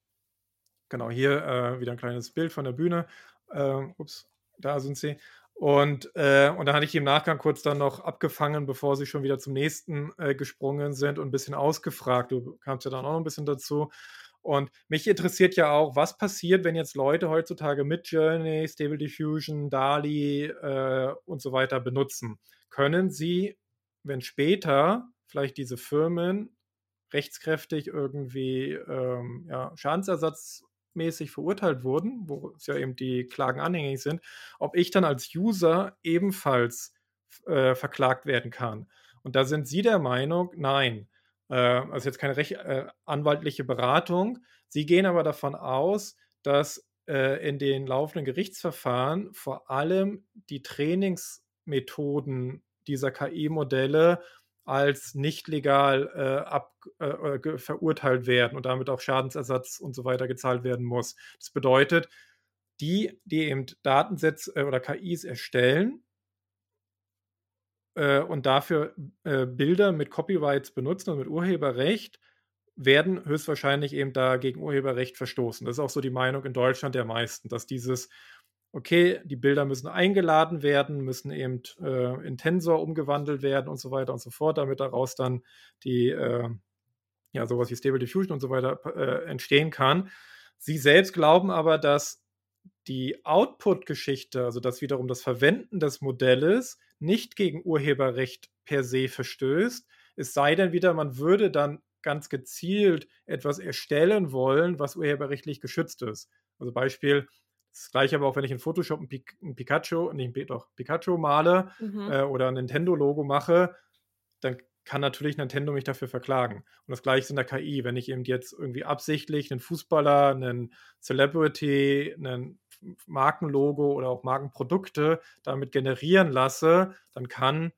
Genau, hier äh, wieder ein kleines Bild von der Bühne. Äh, ups, da sind sie. Und, äh, und dann hatte ich die im Nachgang kurz dann noch abgefangen, bevor sie schon wieder zum nächsten äh, gesprungen sind und ein bisschen ausgefragt. Du kamst ja dann auch noch ein bisschen dazu. Und mich interessiert ja auch, was passiert, wenn jetzt Leute heutzutage mit Journey, Stable Diffusion, DALI äh, und so weiter benutzen. Können sie, wenn später vielleicht diese Firmen rechtskräftig irgendwie ähm, ja, Schadensersatz mäßig verurteilt wurden, wo es ja eben die Klagen anhängig sind, ob ich dann als User ebenfalls äh, verklagt werden kann. Und da sind Sie der Meinung, nein. Äh, also jetzt keine recht, äh, anwaltliche Beratung. Sie gehen aber davon aus, dass äh, in den laufenden Gerichtsverfahren vor allem die Trainingsmethoden dieser KI-Modelle als nicht legal äh, ab, äh, verurteilt werden und damit auch Schadensersatz und so weiter gezahlt werden muss. Das bedeutet, die, die eben Datensätze äh, oder KIs erstellen äh, und dafür äh, Bilder mit Copyrights benutzen und mit Urheberrecht, werden höchstwahrscheinlich eben da gegen Urheberrecht verstoßen. Das ist auch so die Meinung in Deutschland der meisten, dass dieses, okay, die Bilder müssen eingeladen werden, müssen eben äh, in Tensor umgewandelt werden und so weiter und so fort, damit daraus dann die, äh, ja, sowas wie Stable Diffusion und so weiter äh, entstehen kann. Sie selbst glauben aber, dass die Output-Geschichte, also dass wiederum das Verwenden des Modells nicht gegen Urheberrecht per se verstößt, es sei denn wieder, man würde dann ganz gezielt etwas erstellen wollen, was urheberrechtlich geschützt ist. Also Beispiel, das gleiche aber auch, wenn ich in Photoshop ein, Pik ein Pikachu, nicht doch, Pikachu male mhm. äh, oder ein Nintendo-Logo mache, dann kann natürlich Nintendo mich dafür verklagen. Und das gleiche ist in der KI. Wenn ich eben jetzt irgendwie absichtlich einen Fußballer, einen Celebrity, einen Markenlogo oder auch Markenprodukte damit generieren lasse, dann kann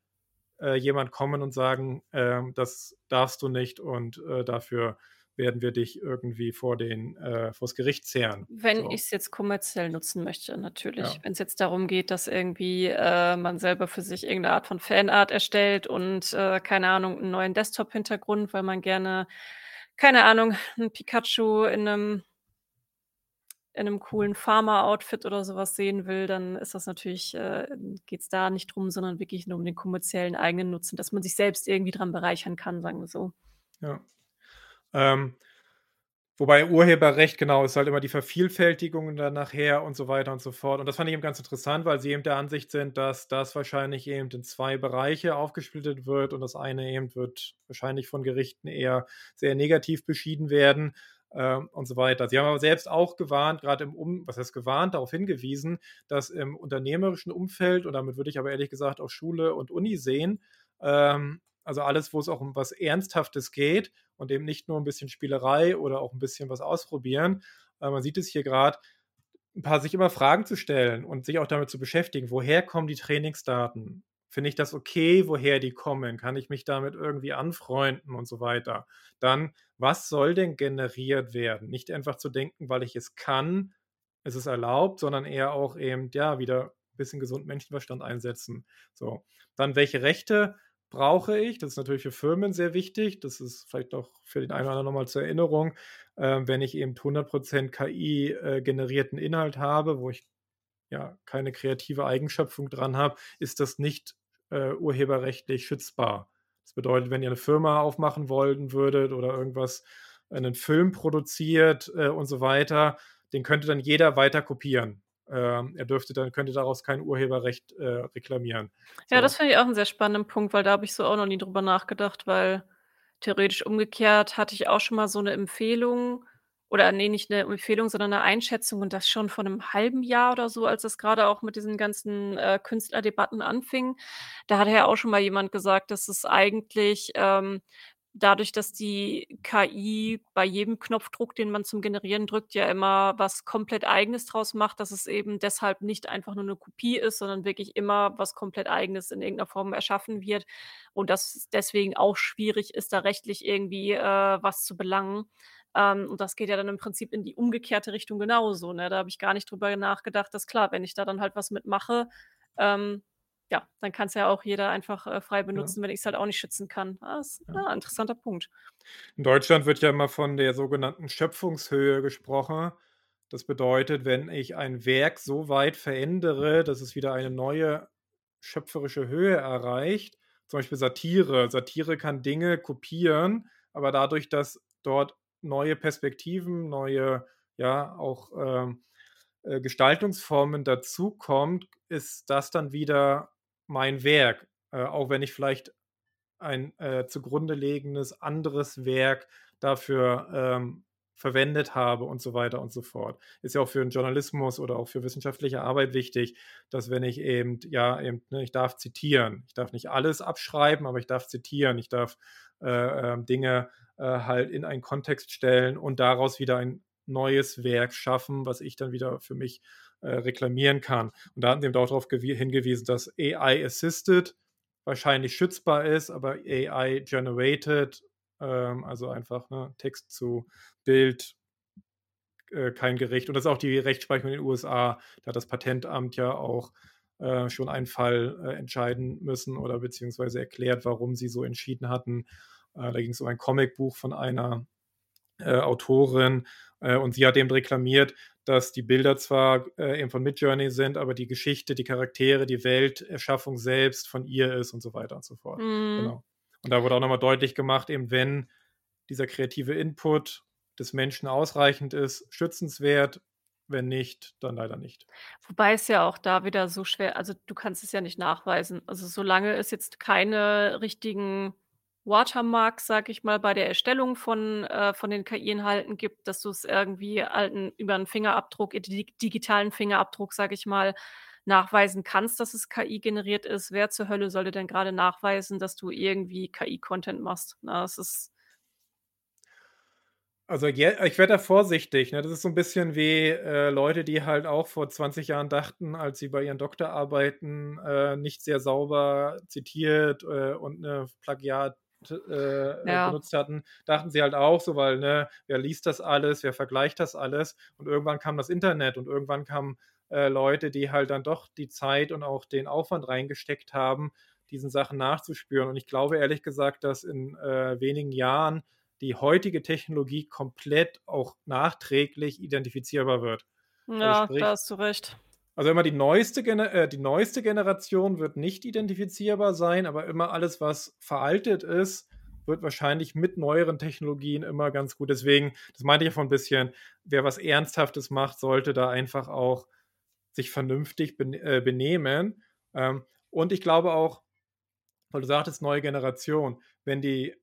äh, jemand kommen und sagen, äh, das darfst du nicht und äh, dafür werden wir dich irgendwie vor den äh, vors Gericht zehren. Wenn so. ich es jetzt kommerziell nutzen möchte, natürlich. Ja. Wenn es jetzt darum geht, dass irgendwie äh, man selber für sich irgendeine Art von Fanart erstellt und äh, keine Ahnung, einen neuen Desktop-Hintergrund, weil man gerne, keine Ahnung, ein Pikachu in einem in einem coolen Farmer-Outfit oder sowas sehen will, dann ist das natürlich, äh, geht es da nicht drum, sondern wirklich nur um den kommerziellen eigenen Nutzen, dass man sich selbst irgendwie dran bereichern kann, sagen wir so. Ja. Ähm, wobei Urheberrecht, genau, ist halt immer die Vervielfältigung dann nachher und so weiter und so fort. Und das fand ich eben ganz interessant, weil sie eben der Ansicht sind, dass das wahrscheinlich eben in zwei Bereiche aufgesplittet wird und das eine eben wird wahrscheinlich von Gerichten eher sehr negativ beschieden werden ähm, und so weiter. Sie haben aber selbst auch gewarnt, gerade im Um, was heißt gewarnt, darauf hingewiesen, dass im unternehmerischen Umfeld, und damit würde ich aber ehrlich gesagt auch Schule und Uni sehen, ähm, also alles, wo es auch um was Ernsthaftes geht und eben nicht nur ein bisschen Spielerei oder auch ein bisschen was ausprobieren. Äh, man sieht es hier gerade, ein paar sich immer Fragen zu stellen und sich auch damit zu beschäftigen, woher kommen die Trainingsdaten? Finde ich das okay, woher die kommen? Kann ich mich damit irgendwie anfreunden und so weiter? Dann, was soll denn generiert werden? Nicht einfach zu denken, weil ich es kann, ist es erlaubt, sondern eher auch eben, ja, wieder ein bisschen gesunden Menschenverstand einsetzen. So. Dann, welche Rechte brauche ich? Das ist natürlich für Firmen sehr wichtig. Das ist vielleicht auch für den einen oder anderen nochmal zur Erinnerung. Äh, wenn ich eben 100% KI-generierten äh, Inhalt habe, wo ich ja keine kreative Eigenschöpfung dran habe, ist das nicht äh, urheberrechtlich schützbar. Das bedeutet, wenn ihr eine Firma aufmachen wollen würdet oder irgendwas, einen Film produziert äh, und so weiter, den könnte dann jeder weiter kopieren. Ähm, er dürfte dann, könnte daraus kein Urheberrecht äh, reklamieren. Ja, so. das finde ich auch einen sehr spannenden Punkt, weil da habe ich so auch noch nie drüber nachgedacht, weil theoretisch umgekehrt hatte ich auch schon mal so eine Empfehlung oder nee, nicht eine Empfehlung, sondern eine Einschätzung und das schon vor einem halben Jahr oder so, als es gerade auch mit diesen ganzen, äh, Künstlerdebatten anfing. Da hatte ja auch schon mal jemand gesagt, dass es eigentlich, ähm, dadurch, dass die KI bei jedem Knopfdruck, den man zum Generieren drückt, ja immer was komplett Eigenes draus macht, dass es eben deshalb nicht einfach nur eine Kopie ist, sondern wirklich immer was komplett Eigenes in irgendeiner Form erschaffen wird und dass es deswegen auch schwierig ist, da rechtlich irgendwie, äh, was zu belangen. Ähm, und das geht ja dann im Prinzip in die umgekehrte Richtung genauso, ne? Da habe ich gar nicht drüber nachgedacht, dass klar, wenn ich da dann halt was mitmache, ähm, ja, dann kann es ja auch jeder einfach, äh, frei benutzen, wenn ich es halt auch nicht schützen kann. Ah, ist Ja. ah, interessanter Punkt. In Deutschland wird ja immer von der sogenannten Schöpfungshöhe gesprochen. Das bedeutet, wenn ich ein Werk so weit verändere, dass es wieder eine neue schöpferische Höhe erreicht, zum Beispiel Satire. Satire kann Dinge kopieren, aber dadurch, dass dort neue Perspektiven, neue, ja, auch ähm, äh, Gestaltungsformen dazukommt, ist das dann wieder mein Werk. Äh, auch wenn ich vielleicht ein äh, zugrunde legendes anderes Werk dafür ähm, verwendet habe und so weiter und so fort. Ist ja auch für den Journalismus oder auch für wissenschaftliche Arbeit wichtig, dass wenn ich eben, ja, eben, ne, ich darf zitieren. Ich darf nicht alles abschreiben, aber ich darf zitieren. Ich darf äh, ähm, Dinge äh, halt in einen Kontext stellen und daraus wieder ein neues Werk schaffen, was ich dann wieder für mich äh, reklamieren kann. Und da hatten sie eben auch darauf hingewiesen, dass AI-assisted wahrscheinlich schützbar ist, aber AI-generated, ähm, also einfach ne, Text zu Bild, äh, kein Gericht. Und das ist auch die Rechtsprechung in den USA. Da hat das Patentamt ja auch äh, schon einen Fall äh, entscheiden müssen oder beziehungsweise erklärt, warum sie so entschieden hatten. Äh, da ging es um ein Comicbuch von einer äh, Autorin und sie hat eben reklamiert, dass die Bilder zwar äh, eben von Midjourney sind, aber die Geschichte, die Charaktere, die Welterschaffung selbst von ihr ist und so weiter und so fort. Mhm. Genau. Und da wurde auch nochmal deutlich gemacht, eben wenn dieser kreative Input des Menschen ausreichend ist, schützenswert, wenn nicht, dann leider nicht. Wobei es ja auch da wieder so schwer also, du kannst es ja nicht nachweisen. Also, solange es jetzt keine richtigen Watermarks, sage ich mal, bei der Erstellung von äh, von den KI-Inhalten gibt, dass du es irgendwie alten über 'n Fingerabdruck, äh, di digitalen Fingerabdruck, sage ich mal, nachweisen kannst, dass es KI generiert ist. Wer zur Hölle sollte denn grade nachweisen, dass du irgendwie KI-Content machst? Ne, das ist Also, ich werde da vorsichtig, ne? Das ist so 'n bisschen wie, äh, Leute, die halt auch vor 20 Jahren dachten, als sie bei ihren Doktorarbeiten, äh, nicht sehr sauber zitiert, äh, und 'ne Plagiat äh, äh, Ja. benutzt hatten, dachten sie halt auch so, weil, ne, wer liest das alles, wer vergleicht das alles? Und irgendwann kam das Internet und irgendwann kamen, äh, Leute, die halt dann doch die Zeit und auch den Aufwand reingesteckt haben, diesen Sachen nachzuspüren. Und ich glaube ehrlich gesagt, dass in, äh, wenigen Jahren die heutige Technologie komplett auch nachträglich identifizierbar wird. Also, Ja, sprich da hast du recht. Also, immer die neueste äh, die neueste Generation wird nicht identifizierbar sein, aber immer alles, was veraltet ist, wird wahrscheinlich mit neueren Technologien immer ganz gut deswegen, das meinte ich ja vorhin 'n bisschen, wer was Ernsthaftes macht, sollte da einfach auch sich vernünftig äh, benehmen. Ähm, und ich glaube auch, weil du sagtest, neue Generation, wenn die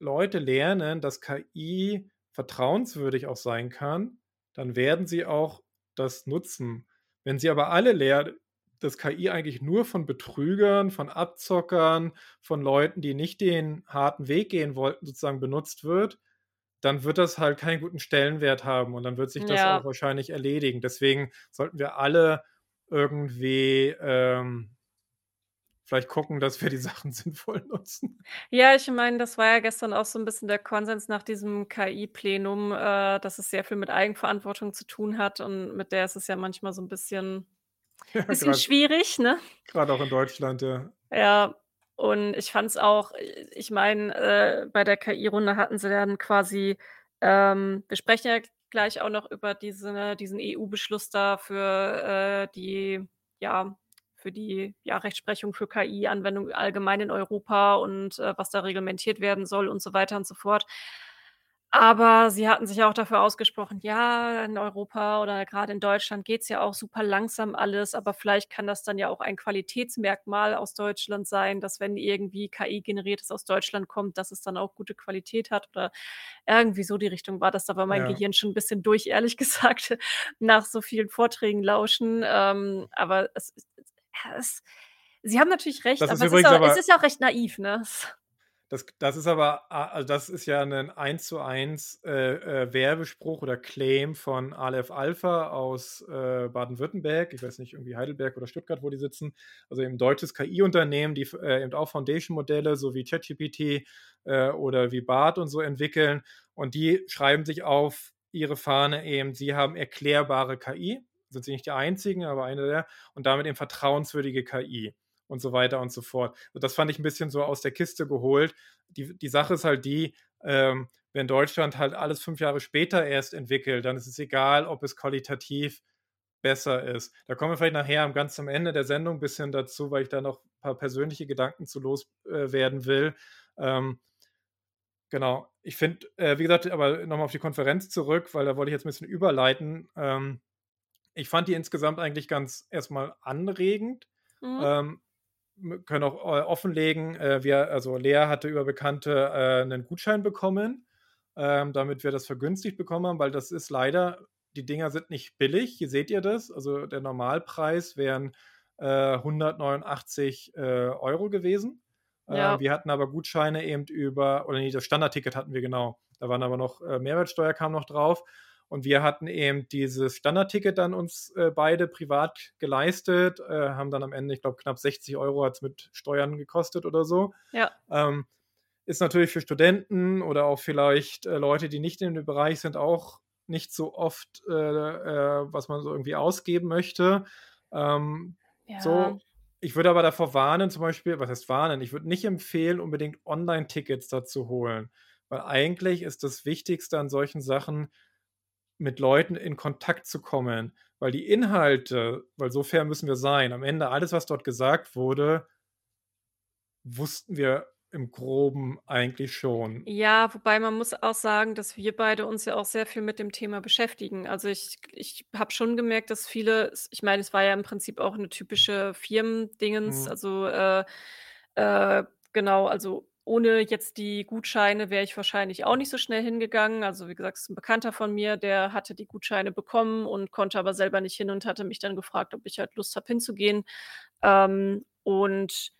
Leute lernen, dass KI vertrauenswürdig auch sein kann, dann werden sie auch das nutzen. Wenn sie aber alle lernen, dass KI eigentlich nur von Betrügern, von Abzockern, von Leuten, die nicht den harten Weg gehen wollten, sozusagen benutzt wird, dann wird das halt keinen guten Stellenwert haben und dann wird sich das auch Ja. wahrscheinlich erledigen. Deswegen sollten wir alle irgendwie, ähm vielleicht gucken, dass wir die Sachen sinnvoll nutzen. Ja, ich meine, das war ja gestern auch so 'n bisschen der Konsens nach diesem KI-Plenum, äh, dass es sehr viel mit Eigenverantwortung zu tun hat und mit der ist es ja manchmal so 'n bisschen Ja, bisschen grad schwierig, ne? grad auch in Deutschland, ja. Ja, und ich fand es auch ich meine, äh, bei der KI-Runde hatten sie dann quasi ähm, wir sprechen ja gleich auch noch über diese diesen EU-Beschluss da für, äh, die ja, für die, ja, Rechtsprechung für KI-Anwendung allgemein in Europa und, äh, was da reglementiert werden soll und so weiter und so fort. Aber sie hatten sich auch dafür ausgesprochen: „Ja, in Europa oder grade in Deutschland geht's ja auch super langsam alles, aber vielleicht kann das dann ja auch ein Qualitätsmerkmal aus Deutschland sein, dass wenn irgendwie KI-Generiertes aus Deutschland kommt, dass es dann auch gute Qualität hat“, oder irgendwie so die Richtung war das. Da war mein Ja. Gehirn schon 'n bisschen durch, ehrlich gesagt, nach so vielen Vorträgen lauschen. Ähm, aber es ist ja, es sie haben natürlich recht, Das ist aber es ist auch es aber ist ja auch recht naiv, ne? Das das ist aber also, das ist ja 'nen Eins-zu-eins, äh, äh, Werbespruch oder Claim von Aleph Alpha aus, äh, Baden-Württemberg. Ich weiß nicht, irgendwie Heidelberg oder Stuttgart, wo die sitzen. Also, eben deutsches KI-Unternehmen, die äh, eben auch Foundation-Modelle, so wie ChatGPT, äh, oder wie Bard und so entwickeln. Und die schreiben sich auf ihre Fahne eben, sie haben erklärbare KI. Sind sie nicht die einzigen, aber eine der und damit eben vertrauenswürdige KI und so weiter und so fort. Das fand ich 'n bisschen so aus der Kiste geholt. Die die Sache ist halt die, ähm, wenn Deutschland halt alles 5 Jahre später erst entwickelt, dann ist es egal, ob es qualitativ besser ist. Da kommen wir vielleicht nachher ganz am Ende der Sendung bisschen dazu, weil ich da noch paar persönliche Gedanken zu los äh, will. Ähm genau. Ich finde, äh, wie gesagt aber noch mal auf die Konferenz zurück, weil da wollte ich jetzt 'n bisschen überleiten. Ähm, ich fand die insgesamt eigentlich ganz erst mal anregend. Mhm. Ähm, können auch, äh, offenlegen, äh, wir also, Lea hatte über Bekannte, äh, 'nen Gutschein bekommen, ähm, damit wir das vergünstigt bekommen haben, weil das ist leider die Dinger sind nicht billig. Hier seht ihr das. Also, der Normalpreis wären, äh, 189, äh, Euro gewesen. Äh, Ja. wir hatten aber Gutscheine eben über oder ne, das Standardticket hatten wir, genau. Da waren aber noch äh, Mehrwertsteuer kam noch drauf. Und wir hatten eben dieses Standardticket dann uns äh, beide privat geleistet, äh, haben dann am Ende, ich glaube, knapp 60 Euro hat es mit Steuern gekostet oder so. Ja. Ähm, ist natürlich für Studenten oder auch vielleicht äh, Leute, die nicht in dem Bereich sind, auch nicht so oft, äh, äh, was man so irgendwie ausgeben möchte. Ähm, Ja. so, ich würde aber davor warnen, zum Beispiel, was heißt warnen? Ich würde nicht empfehlen, unbedingt Online-Tickets dazu holen, weil eigentlich ist das Wichtigste an solchen Sachen, mit Leuten in Kontakt zu kommen, weil die Inhalte, weil so fair müssen wir sein, am Ende alles, was dort gesagt wurde, wussten wir im Groben eigentlich schon. Ja, wobei man muss auch sagen, dass wir beide uns ja auch sehr viel mit dem Thema beschäftigen. Also, ich ich habe schon gemerkt, dass viele ich meine, es war ja im Prinzip auch 'ne typische Firmendingens, Mhm. also, äh, äh, genau, also, ohne jetzt die Gutscheine wäre ich wahrscheinlich auch nicht so schnell hingegangen. Also, wie gesagt, ist 'n Bekannter von mir, der hatte die Gutscheine bekommen und konnte aber selber nicht hin und hatte mich dann gefragt, ob ich halt Lust habe, hinzugehen. Ähm, und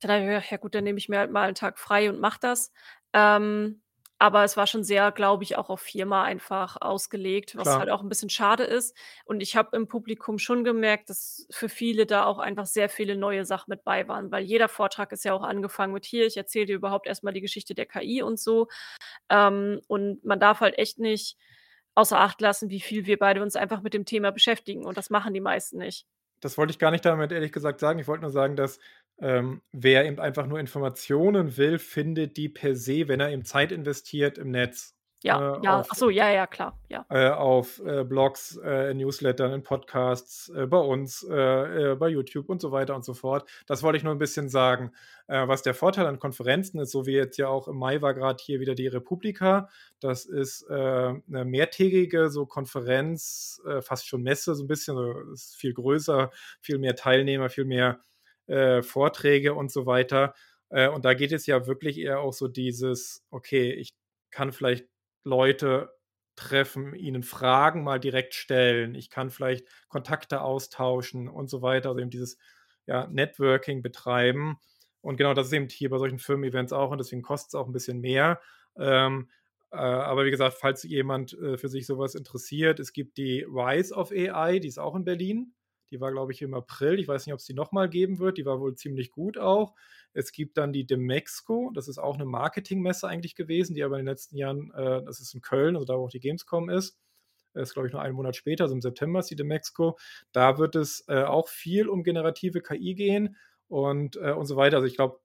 dann habe ich gedacht: „Ja gut, dann nehme ich mir halt mal 'n Tag frei und mache das.“ Ähm, aber es war schon sehr, glaube ich, auch auf Firma einfach ausgelegt, was halt Klar. auch 'n bisschen schade ist. Und ich habe im Publikum schon gemerkt, dass für viele da auch einfach sehr viele neue Sachen mit bei waren, weil jeder Vortrag ist ja auch angefangen mit: „Hier, ich erzähle dir überhaupt erst mal die Geschichte der KI“ und so. Ähm, und man darf halt echt nicht außer Acht lassen, wie viel wir beide uns einfach mit dem Thema beschäftigen und das machen die meisten nicht. Das wollte ich gar nicht damit ehrlich gesagt sagen. Ich wollte nur sagen, dass, ähm, wer eben einfach nur Informationen will, findet die per se, wenn er eben Zeit investiert im Netz, äh, Ja, ja. Ach auf so, ja, ja, klar, ja. äh, auf, äh, Blogs, äh, Newslettern, in Podcasts, äh, bei uns, äh, bei YouTube und so weiter und so fort. Das wollte ich nur 'n bisschen sagen. Was der Vorteil an Konferenzen ist, so wie jetzt ja auch im Mai war grad hier wieder die Republika. Das ist, äh, 'ne mehrtägige so Konferenz, fast schon Messe so 'n bisschen, so ist viel größer, viel mehr Teilnehmer, viel mehr, äh, Vorträge und so weiter. Äh, und da geht es ja wirklich eher auch so dieses: „Okay, ich kann vielleicht Leute treffen, ihnen Fragen mal direkt stellen. Ich kann vielleicht Kontakte austauschen“ und so weiter. Also, eben dieses, ja, Networking betreiben. Und genau das ist eben hier bei solchen Firmen-Events auch und deswegen kostet's auch 'n bisschen mehr. Ähm, äh, aber wie gesagt, falls jemand, äh, für sich so was interessiert, es gibt die Rise of AI, die ist auch in Berlin. Die war, glaube ich, im April. Ich weiß nicht, ob's die noch mal geben wird. Die war wohl ziemlich gut auch. Es gibt dann die Demexco, das ist auch 'ne Marketingmesse eigentlich gewesen, die aber in den letzten Jahren äh, das ist in Köln, also da, wo auch die Gamescom ist. Ist, glaube ich, nur einen Monat später, also im September ist die Demexco. Da wird es, äh, auch viel um generative KI gehen und, äh, und so weiter. Also, ich glaube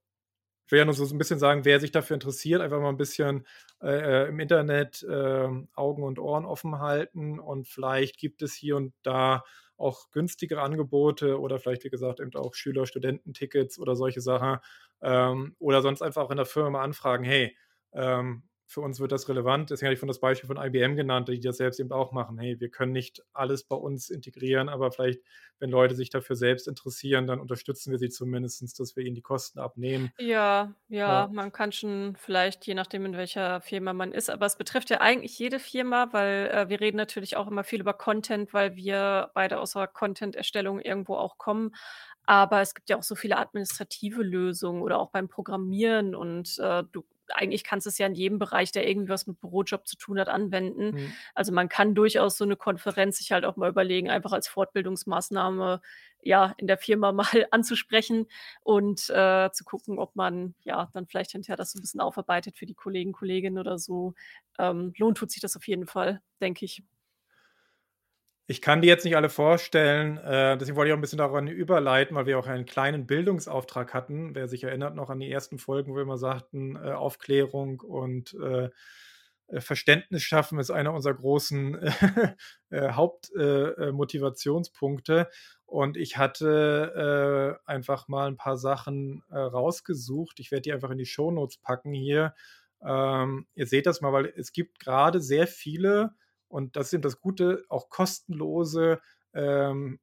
ich will ja nur so so 'n bisschen sagen, wer sich dafür interessiert, einfach mal 'n bisschen, äh, äh, im Internet, ähm, Augen und Ohren offen halten und vielleicht gibt es hier und da auch günstigere Angebote oder vielleicht, wie gesagt, eben auch Schüler-Studenten-Tickets oder solche Sachen. Ähm, oder sonst einfach auch in der Firma anfragen: „Hey, ähm, für uns wird das relevant.“ Deswegen hatte ich vorhin das Beispiel von IBM genannt, die das selbst eben auch machen. „Hey, wir können nicht alles bei uns integrieren, aber vielleicht, wenn Leute sich dafür selbst interessieren, dann unterstützen wir sie zumindestens, dass wir ihnen die Kosten abnehmen.“ Ja, ja, Ja. man kann schon vielleicht, je nachdem, in welcher Firma man ist aber es betrifft ja eigentlich jede Firma, weil, äh, wir reden natürlich auch immer viel über Content, weil wir beide aus der Content-Erstellung irgendwo auch kommen. Aber es gibt ja auch so viele administrative Lösungen oder auch beim Programmieren und, äh, du eigentlich kannst du's ja in jedem Bereich, der irgendwie was mit Bürojob zu tun hat, anwenden. Mhm. Also, man kann durchaus so 'ne Konferenz sich halt auch mal überlegen, einfach als Fortbildungsmaßnahme, ja, in der Firma mal anzusprechen und, äh, zu gucken, ob man, ja, dann vielleicht hinterher das so 'n bisschen aufarbeitet für die Kollegen, Kolleginnen oder so. Ähm, lohnt tut sich das auf jeden Fall, denke ich. Ich kann die jetzt nicht alle vorstellen, äh, deswegen wollte ich auch 'n bisschen daran überleiten, weil wir auch einen kleinen Bildungsauftrag hatten. Wer sich erinnert noch an die ersten Folgen, wo wir immer sagten, äh, Aufklärung und, äh, äh, Verständnis schaffen ist einer unserer großen, äh, Haupt äh. Und ich hatte, einfach mal 'n paar Sachen, rausgesucht. Ich werde die einfach in die Shownotes packen hier. Ähm, ihr seht das mal, weil es gibt grade sehr viele und das eben das Gute, auch kostenlose, ähm,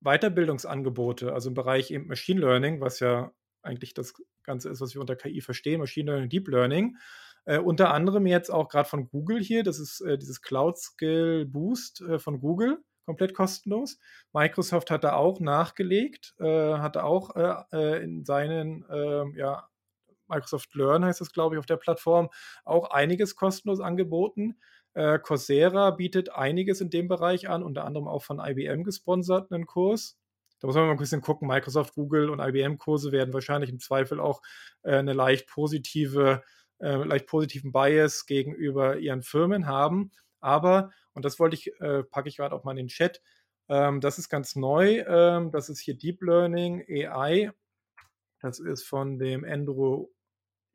Weiterbildungsangebote, also im Bereich eben Machine Learning, was ja eigentlich das Ganze ist, was wir unter KI verstehen, Machine Learning, Deep Learning. Äh, unter anderem jetzt auch grad von Google hier, das ist, äh, dieses Cloud Skill Boost, äh, von Google, komplett kostenlos. Microsoft hat da auch nachgelegt, äh, hat auch, äh, äh, in seinen, ähm, ja Microsoft Learn heißt das, glaube ich, auf der Plattform, auch einiges kostenlos angeboten. Äh, Coursera bietet einiges in dem Bereich an, unter anderem auch von IBM gesponsert 'nen Kurs. Da muss man mal 'n bisschen gucken. Microsoft, Google und IBM-Kurse werden wahrscheinlich im Zweifel auch, äh, 'ne leicht positive äh, leicht positiven Bias gegenüber ihren Firmen haben. Aber und das wollte ich äh, packe ich grad auch mal in den Chat, ähm, das ist ganz neu, ähm, das ist hier Deep Learning AI. Das ist von dem Andrew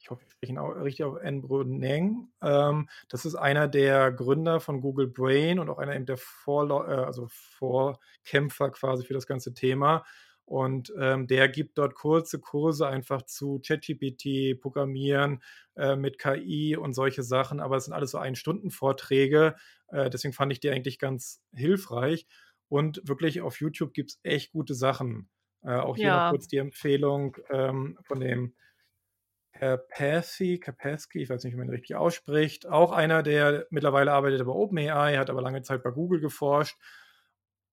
ich hoffe, ich spreche ihn au richtig au Andrew Ng. Ähm, das ist einer der Gründer von Google Brain und auch einer eben der Vorläu äh, also Vorkämpfer quasi für das ganze Thema. Und, ähm, der gibt dort kurze Kurse einfach zu ChatGPT, Programmieren, äh, mit KI und solche Sachen, aber es sind alles so Ein-Stunden-Vorträge. Äh, deswegen fand ich die eigentlich ganz hilfreich. Und wirklich auf YouTube gibt's echt gute Sachen. Äh, auch hier noch Ja. kurz die Empfehlung, ähm, von dem Karpathy Karpathy, ich weiß nicht, wie man ihn richtig ausspricht. Auch einer, der mittlerweile arbeitet bei OpenAI, hat aber lange Zeit bei Google geforscht.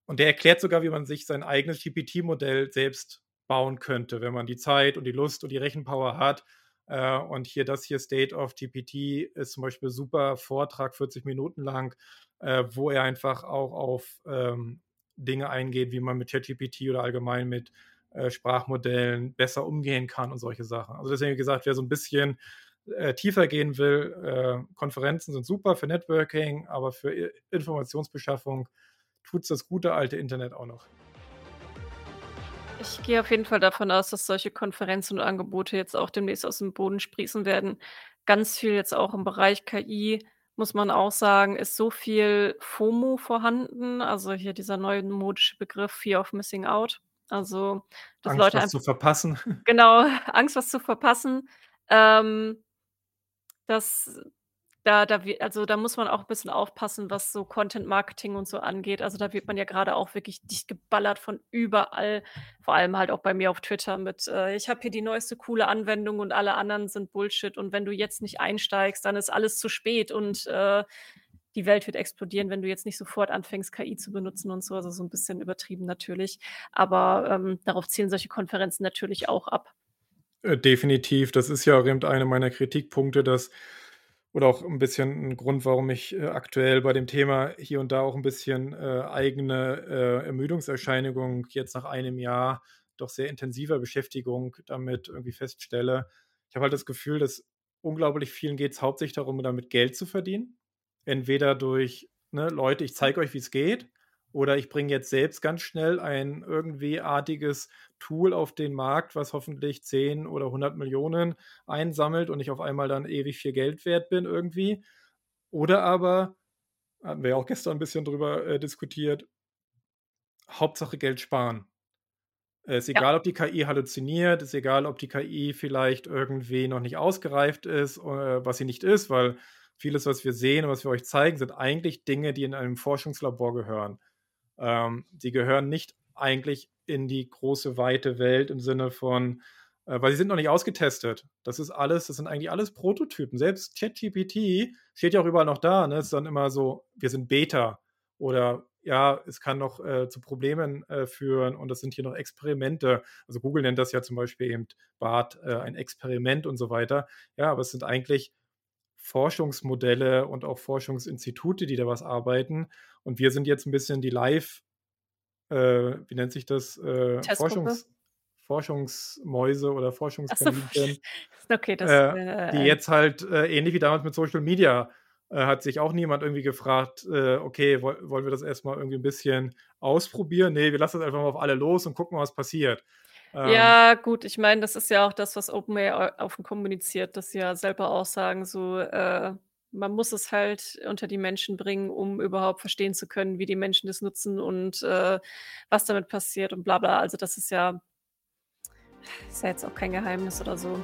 Und der erklärt sogar, wie man sich sein eigenes GPT-Modell selbst bauen könnte, wenn man die Zeit und die Lust und die Rechenpower hat. Äh, und hier das hier State of GPT ist zum Beispiel super Vortrag, 40 Minuten lang, äh, wo er einfach auch auf, ähm, Dinge eingeht, wie man mit ChatGPT oder allgemein mit, äh, Sprachmodellen besser umgehen kann und solche Sachen. Also deswegen, gesagt, wer so 'n bisschen, äh, tiefer gehen will, äh, Konferenzen sind super für Networking, aber für Informationsbeschaffung tut's das gute alte Internet auch noch. Ich gehe auf jeden Fall davon aus, dass solche Konferenzen und Angebote jetzt auch demnächst aus dem Boden sprießen werden. Ganz viel jetzt auch im Bereich KI, muss man auch sagen, ist so viel FOMO vorhanden, also hier dieser neumodische Begriff Fear of Missing Out. Also, dass Angst, Leute was zu verpassen. genau, Angst, was zu verpassen. Ähm das da da also, da muss man auch bisschen aufpassen, was so Content Marketing und so angeht. Also, da wird man ja grade auch wirklich dicht geballert von überall, vor allem halt auch bei mir auf Twitter mit, äh: „Ich habe hier die neueste coole Anwendung und alle anderen sind Bullshit und wenn du jetzt nicht einsteigst, dann ist alles zu spät und, äh, die Welt wird explodieren, wenn du jetzt nicht sofort anfängst, KI zu benutzen“ und so. Also, so 'n bisschen übertrieben natürlich. Aber, ähm, darauf zielen solche Konferenzen natürlich auch ab. Äh, definitiv. Das ist ja auch eben einer meiner Kritikpunkte, dass oder auch 'n bisschen 'n Grund, warum ich, äh, aktuell bei dem Thema hier und da auch 'n bisschen, äh, eigene, äh, Ermüdungserscheinung jetzt nach einem Jahr doch sehr intensiver Beschäftigung damit irgendwie feststelle. Ich habe halt das Gefühl, dass unglaublich vielen geht's hauptsächlich darum, damit Geld zu verdienen. Entweder durch, ne: „Leute, ich zeige euch, wie's geht“, oder „Ich bringe jetzt selbst ganz schnell ein irgendwie artiges Tool auf den Markt, was hoffentlich 10 oder 100.000.000 einsammelt und ich auf einmal dann ewig viel Geld wert bin irgendwie.“ Oder aber, hatten wir ja auch gestern 'n bisschen drüber, äh, diskutiert Hauptsache Geld sparen. Äh, ist Ja. egal, ob die KI halluziniert, ist egal, ob die KI vielleicht irgendwie noch nicht ausgereift ist, äh, was sie nicht ist, weil vieles, was wir sehen und was wir euch zeigen, sind eigentlich Dinge, die in einem Forschungslabor gehören. Ähm, die gehören nicht eigentlich in die große, weite Welt im Sinne von äh, weil sie sind noch nicht ausgetestet. Das ist alles das sind eigentlich alles Prototypen. Selbst ChatGPT steht ja auch überall noch da, ne? Ist dann immer so: „Wir sind Beta“ oder „Ja, es kann noch, äh, zu Problemen, äh, führen und das sind hier noch Experimente.“ Also, Google nennt das ja zum Beispiel eben Bard, äh, ein Experiment und so weiter. Ja, aber es sind eigentlich Forschungsmodelle und auch Forschungsinstitute, die da was arbeiten. Und wir sind jetzt 'n bisschen die Live äh, wie nennt sich das, äh? Forschungs Forschungsmäuse oder Ach so, Forschungskaninchen, okay, das, äh, die äh jetzt halt, äh, ähnlich wie damals mit Social Media, äh, hat sich auch niemand irgendwie gefragt, „Okay, woll wollen wir das erst mal irgendwie 'n bisschen ausprobieren? Ne, wir lassen das einfach mal auf alle los und gucken, was passiert.“ Ähm Ja, gut, ich meine, das ist ja auch das, was OpenAI offen kommuniziert, dass sie ja selber auch sagen, so, äh, man muss es halt unter die Menschen bringen, um überhaupt verstehen zu können, wie die Menschen das nutzen und, äh, was damit passiert und bla bla. Also, das ist ja ist ja jetzt auch kein Geheimnis oder so.